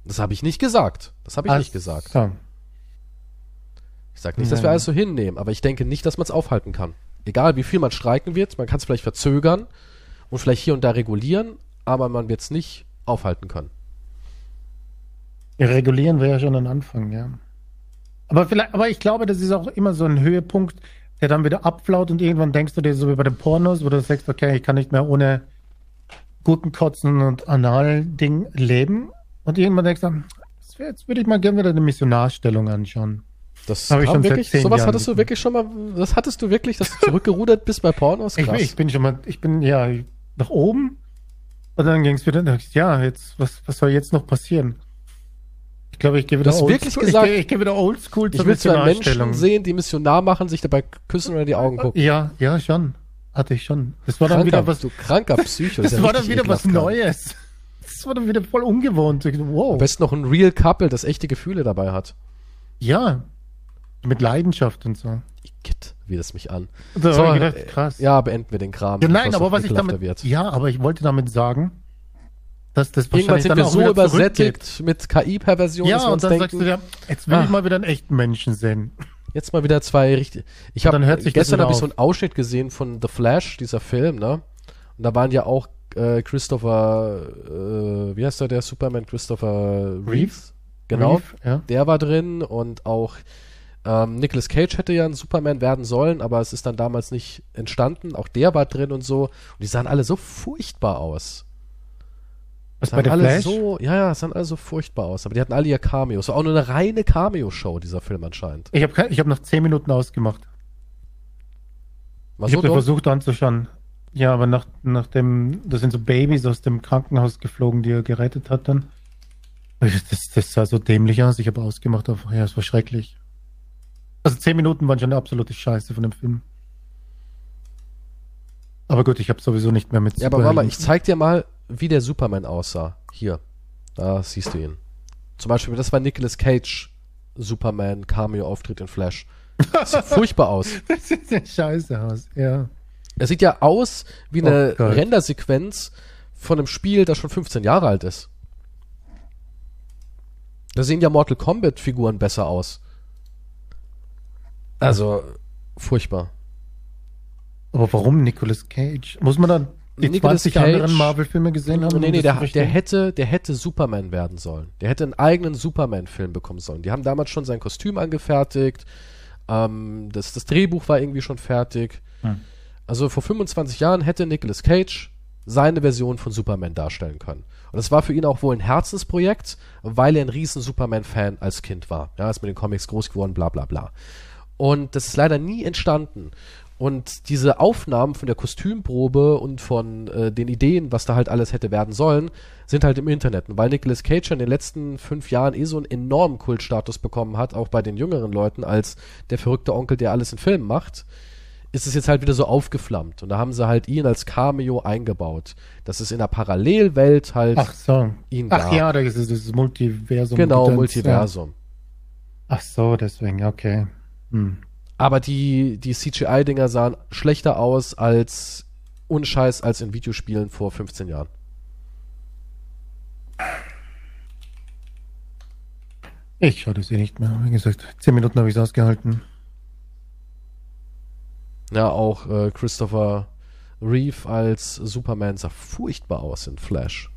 Das habe ich nicht gesagt. Das habe ich Ach nicht gesagt. So. Ich sage nicht, dass wir alles so hinnehmen, aber ich denke nicht, dass man es aufhalten kann. Egal, wie viel man streiken wird, man kann es vielleicht verzögern und vielleicht hier und da regulieren, aber man wird es nicht aufhalten können. Regulieren wäre ja schon ein Anfang, ja. Aber vielleicht, aber ich glaube, das ist auch immer so ein Höhepunkt, der dann wieder abflaut und irgendwann denkst du dir so wie bei den Pornos, wo du sagst, okay, ich kann nicht mehr ohne Gurkenkotzen und Anal-Ding leben. Und irgendwann denkst du, jetzt würde ich mal gerne wieder eine Missionarstellung anschauen. Das Hab ich schon seit wirklich, zehn sowas Jahren hattest du wirklich schon mal, das hattest du wirklich, dass du zurückgerudert bist bei Pornos? Ich, Krass. ich bin schon mal, ich bin ja nach oben und dann ging es wieder, ich, ja, jetzt, was, was soll jetzt noch passieren? Ich glaube, ich gehe wieder Du hast wirklich oldschool- gesagt, ich, ich gehe wieder oldschool ich will zwei Menschen sehen, die Missionar machen, sich dabei küssen oder die Augen gucken. Ja, ja, schon. Hatte ich schon. Das war dann Kranker, wieder was, du kranker Psycho. [laughs] das ja war dann wieder was. Neues. Das war dann wieder voll ungewohnt. Ich, Wow. Am besten noch ein Real Couple, das echte Gefühle dabei hat. Ja. Mit Leidenschaft und so. Igitt, wie das mich an. Da So, ich gedacht, äh, krass. Ja, beenden wir den Kram. Ja, nein, aber was ich damit, wird. ja, aber ich wollte damit sagen, dass das Irgendwann sind wir so übersättigt mit KI-Perversion, dass Ja, wir und uns dann denken, sagst du ja, jetzt will Ah. ich mal wieder einen echten Menschen sehen. jetzt mal wieder zwei richtig. Ich Und habe gestern habe ich so einen Ausschnitt gesehen von The Flash, dieser Film, ne? Und da waren ja auch äh, Christopher, äh, wie heißt der, der Superman, Christopher Reeves? Genau, Reeve, ja. der war drin und auch ähm, Nicolas Cage hätte ja ein Superman werden sollen, aber es ist dann damals nicht entstanden. Auch der war drin und so. Und die sahen alle so furchtbar aus. Was Sahen bei der alle Flash? so, ja, ja, sahen alle so furchtbar aus. Aber die hatten alle ihr Cameo. Es war auch nur eine reine Cameo-Show, dieser Film anscheinend. Ich habe ich hab nach 10 Minuten ausgemacht. War ich so habe versucht anzuschauen. Ja, aber nach, nach dem, das sind so Babys aus dem Krankenhaus geflogen, die er gerettet hat dann. Das, das sah so dämlich aus. Ich habe ausgemacht. Auf, ja, es war schrecklich. Also 10 Minuten waren schon eine absolute Scheiße von dem Film. Aber gut, ich habe sowieso nicht mehr mit Ja, aber warte mal, ich zeig dir mal, wie der Superman aussah. Hier. Da siehst du ihn. Zum Beispiel, das war Nicolas Cage Superman Cameo-Auftritt in Flash. Das sieht [laughs] furchtbar aus. Das sieht ja scheiße aus, ja. Er sieht ja aus wie Oh eine Gott. Rendersequenz von einem Spiel, das schon 15 Jahre alt ist. Da sehen ja Mortal Kombat Figuren besser aus. Also, furchtbar. Aber warum Nicolas Cage? Muss man dann die Nicolas 20 Cage- anderen Marvel-Filme gesehen haben? Nee, nee, der, der hätte, der hätte Superman werden sollen. Der hätte einen eigenen Superman-Film bekommen sollen. Die haben damals schon sein Kostüm angefertigt. Ähm, das, das Drehbuch war irgendwie schon fertig. Hm. Also vor 25 Jahren hätte Nicolas Cage seine Version von Superman darstellen können. Und das war für ihn auch wohl ein Herzensprojekt, weil er ein riesen Superman-Fan als Kind war. Ja, ist mit den Comics groß geworden, bla bla bla. Und das ist leider nie entstanden. Und diese Aufnahmen von der Kostümprobe und von äh, den Ideen, was da halt alles hätte werden sollen, sind halt im Internet. Und weil Nicolas Cage in den letzten fünf Jahren eh so einen enormen Kultstatus bekommen hat, auch bei den jüngeren Leuten, als der verrückte Onkel, der alles in Filmen macht, ist es jetzt halt wieder so aufgeflammt. Und da haben sie halt ihn als Cameo eingebaut. Das ist in der Parallelwelt halt Ach so. ihn Ach gab. ja, da ist es das Multiversum. genau, Multiversum. Ja. Ach so, deswegen, okay. Hm. Aber die, die CGI-Dinger sahen schlechter aus als unscheiß als in Videospielen vor 15 Jahren. Ich schaue das eh nicht mehr. Wie gesagt, 10 Minuten habe ich es ausgehalten. Ja, auch äh, Christopher Reeve als Superman sah furchtbar aus in Flash.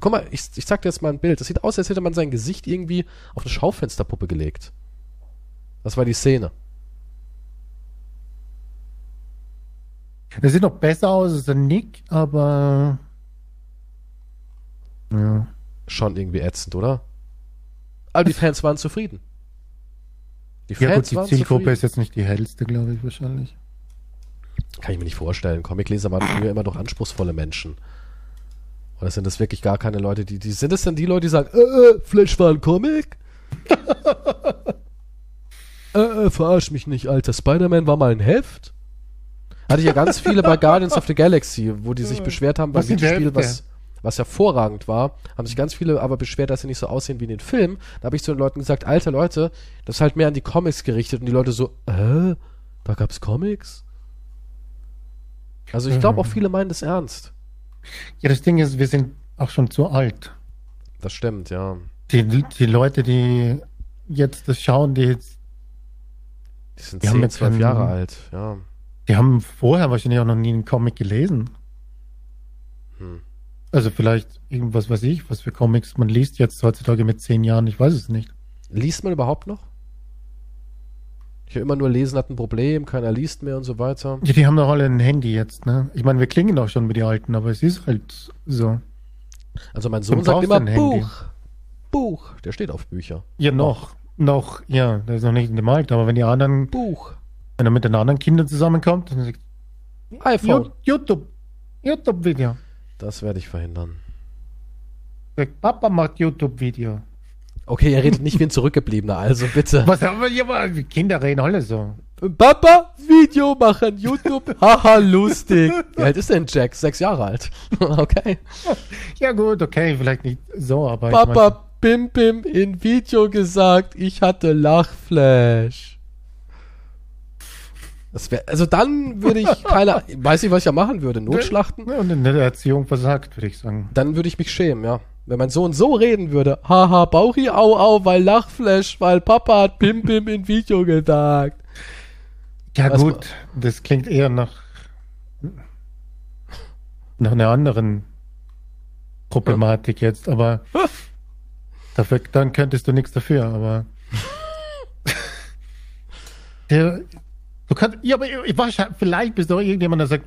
Guck mal, ich, ich zeig dir jetzt mal ein Bild. Das sieht aus, als hätte man sein Gesicht irgendwie auf eine Schaufensterpuppe gelegt. Das war die Szene. Das sieht noch besser aus als der Nick, aber. Ja. Schon irgendwie ätzend, oder? Aber die Fans waren zufrieden. Die Ja, Fans gut, die Zielgruppe zufrieden. ist jetzt nicht die hellste, glaube ich, wahrscheinlich. Kann ich mir nicht vorstellen. Comicleser waren früher immer doch anspruchsvolle Menschen. Oder sind das wirklich gar keine Leute, die, die sind es denn die Leute, die sagen, äh, äh, Flash war ein Comic? [laughs] Äh, äh, verarsch mich nicht, Alter. Spider-Man war mal ein Heft? Hatte ich ja ganz viele bei [laughs] Guardians of the Galaxy, wo die sich beschwert haben Was sind Videospiel, Hefte? was, was hervorragend war, haben sich ganz viele aber beschwert, dass sie nicht so aussehen wie in den Filmen. Da habe ich zu den Leuten gesagt, alter Leute, das ist halt mehr an die Comics gerichtet und die Leute so, äh, da gab's Comics? Also ich glaube auch viele meinen das ernst. Ja, das Ding ist, wir sind auch schon zu alt. Das stimmt, ja. Die, die Leute, die jetzt das schauen, die, jetzt- Die sind Die haben 10, jetzt 12 einen- Jahre alt, ja. die haben vorher wahrscheinlich auch noch nie einen Comic gelesen. Hm. Also vielleicht irgendwas weiß ich, was für Comics man liest jetzt heutzutage mit zehn Jahren, ich weiß es nicht. Liest man überhaupt noch? Ich höre immer nur, Lesen hat ein Problem, keiner liest mehr und so weiter. Ja, die haben doch alle ein Handy jetzt, ne? Ich meine, wir klingen doch schon wie die Alten, aber es ist halt so. Also mein Sohn sagt immer ein Handy. Buch. Buch. Der steht auf Bücher. Ja, noch. Noch, ja, der ist noch nicht in dem Alter, aber wenn die anderen, Buch. wenn er mit den anderen Kindern zusammenkommt, dann sagt iPhone. "Ju- YouTube, YouTube-Video. Das werde ich verhindern. Papa macht YouTube-Video. Okay, er redet nicht wie ein Zurückgebliebener, also bitte. Was aber, ja, aber die Kinder reden alle so. Papa, Video machen, YouTube, [laughs] haha, lustig. Wie alt ist denn Jack? Sechs Jahre alt. [laughs] okay. Ja gut, okay, vielleicht nicht so, aber ich Papa, Bim Bim in Video gesagt, ich hatte Lachflash. Das wär, also dann würde ich keine, [laughs] weiß nicht, was ich ja machen würde, Notschlachten. mein, und in der Erziehung versagt, würde ich sagen. Dann würde ich mich schämen, ja. Wenn mein Sohn so reden würde, haha, Bauchi, au, au, weil Lachflash, weil Papa hat Bim Bim in Video gesagt. Ja Was gut, das klingt eher nach nach einer anderen Problematik jetzt, aber [laughs] dafür, dann könntest du nichts dafür, aber [laughs] der, du kannst, ja, aber ich, wahrscheinlich, vielleicht bist du auch irgendjemand, der sagt,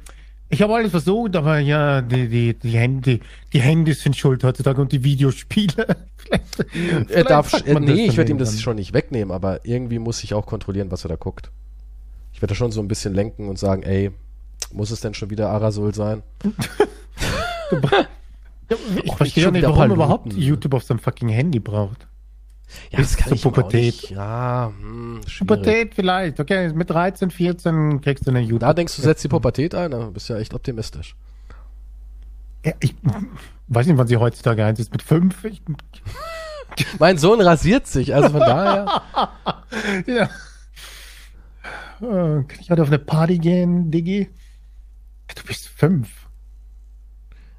ich habe alles versucht, aber ja, die, die, die Handy, die Handys sind schuld heutzutage und die Videospiele. [laughs] Vielleicht- Er vielleicht darf, äh, nee, ich werde ihm das schon nicht wegnehmen, aber irgendwie muss ich auch kontrollieren, was er da guckt. Ich werde da schon so ein bisschen lenken und sagen, ey, muss es denn schon wieder Arasol sein? Ja, ich verstehe schon nicht, warum Paluten. überhaupt YouTube auf seinem fucking Handy braucht. Ja, Bis zur ihm auch Pubertät. nicht. Ja, hm. Pubertät vielleicht, okay, mit 13, 14 kriegst du eine YouTube. Da denkst du, setzt die Pubertät ein? Du bist ja echt optimistisch. Ja, ich weiß nicht, wann sie heutzutage eins ist. Mit 5? Ich, Mein Sohn rasiert sich, also von daher. [laughs] ja. Äh, Kann ich heute auf eine Party gehen, Diggi? Du bist 5.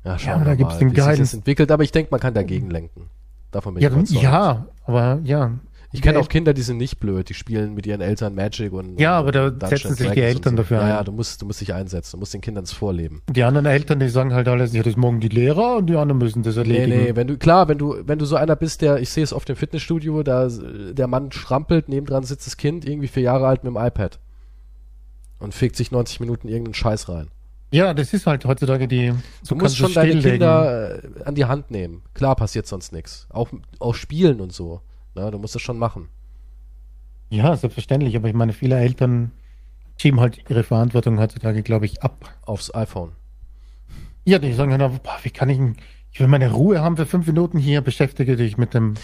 Ja, Ja, schauen aber da wir gibt's mal, den wie sich das entwickelt, aber ich denke, man kann dagegen lenken. Davon bin Ja, ich ja, aber ja. Ich kenne auch Kinder, die sind nicht blöd, die spielen mit ihren Eltern Magic und Ja, aber da Dungeons setzen sich die Eltern so. dafür Ja, ein. ja, du musst, du musst dich einsetzen, du musst den Kindern das vorleben. Die anderen Eltern, die sagen halt alles, ja, das morgen die Lehrer und die anderen müssen das Nee, erledigen. nee, wenn du, klar, wenn du, wenn du so einer bist, der, ich sehe es oft im Fitnessstudio, da der Mann strampelt, nebendran sitzt das Kind, irgendwie vier Jahre alt mit dem iPad. Und fegt sich 90 Minuten irgendeinen Scheiß rein. Ja, das ist halt heutzutage die. Du musst schon deine. Kinder äh, an die Hand nehmen. Klar passiert sonst nichts. Auch, auch spielen und so. Na, du musst das schon machen. Ja, selbstverständlich, aber ich meine, viele Eltern schieben halt ihre Verantwortung heutzutage, glaube ich, ab. Aufs iPhone. Ja, die sagen dann, boah, wie kann ich, denn- ich will meine Ruhe haben für fünf Minuten hier, beschäftige dich mit dem.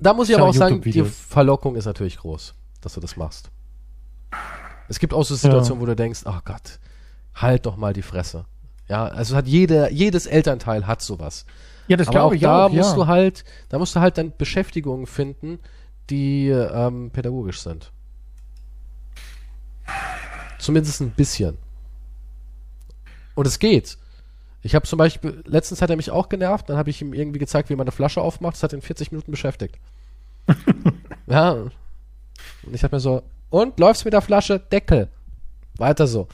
Da muss ich aber auch sagen, die. Verlockung ist natürlich groß, dass du das machst. Es gibt auch so Situationen, wo du denkst, ach Gott, halt doch mal die Fresse. Ja, also hat jede, jedes Elternteil hat sowas. Ja, das glaube ich da auch. musst ja. du halt, da musst du halt dann Beschäftigungen finden, die ähm, pädagogisch sind. Zumindest ein bisschen. Und es geht. Ich habe zum Beispiel, letztens hat er mich auch genervt, dann habe ich ihm irgendwie gezeigt, wie man eine Flasche aufmacht, das hat ihn 40 Minuten beschäftigt. [laughs] ja. Und ich hab mir so, und läufst mit der Flasche, Deckel. Weiter so.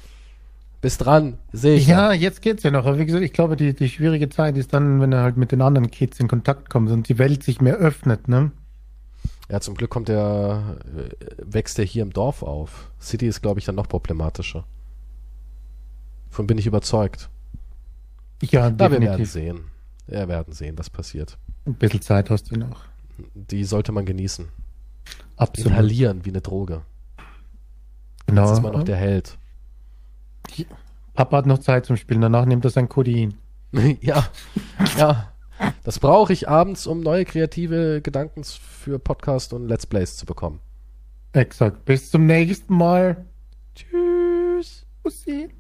Bist dran, sehe ich. Ja, jetzt geht's ja noch. Aber wie gesagt, ich glaube, die, die schwierige Zeit ist dann, wenn er halt mit den anderen Kids in Kontakt kommt und die Welt sich mehr öffnet, ne? Ja, zum Glück kommt der, äh, wächst der hier im Dorf auf. City ist, glaube ich, dann noch problematischer. Von bin ich überzeugt. Ja, Na, wir werden definitiv. sehen. Wir werden sehen, was passiert. Ein bisschen Zeit hast du noch. Die sollte man genießen. Absolut. Inhalieren wie eine Droge. Genau. Jetzt ist man noch der Held. Papa hat noch Zeit zum Spielen, danach nimmt er sein Codein. [laughs] ja, ja. Das brauche ich abends, um neue kreative Gedanken für Podcast und Let's Plays zu bekommen. Exakt. Bis zum nächsten Mal. Tschüss. Bussi.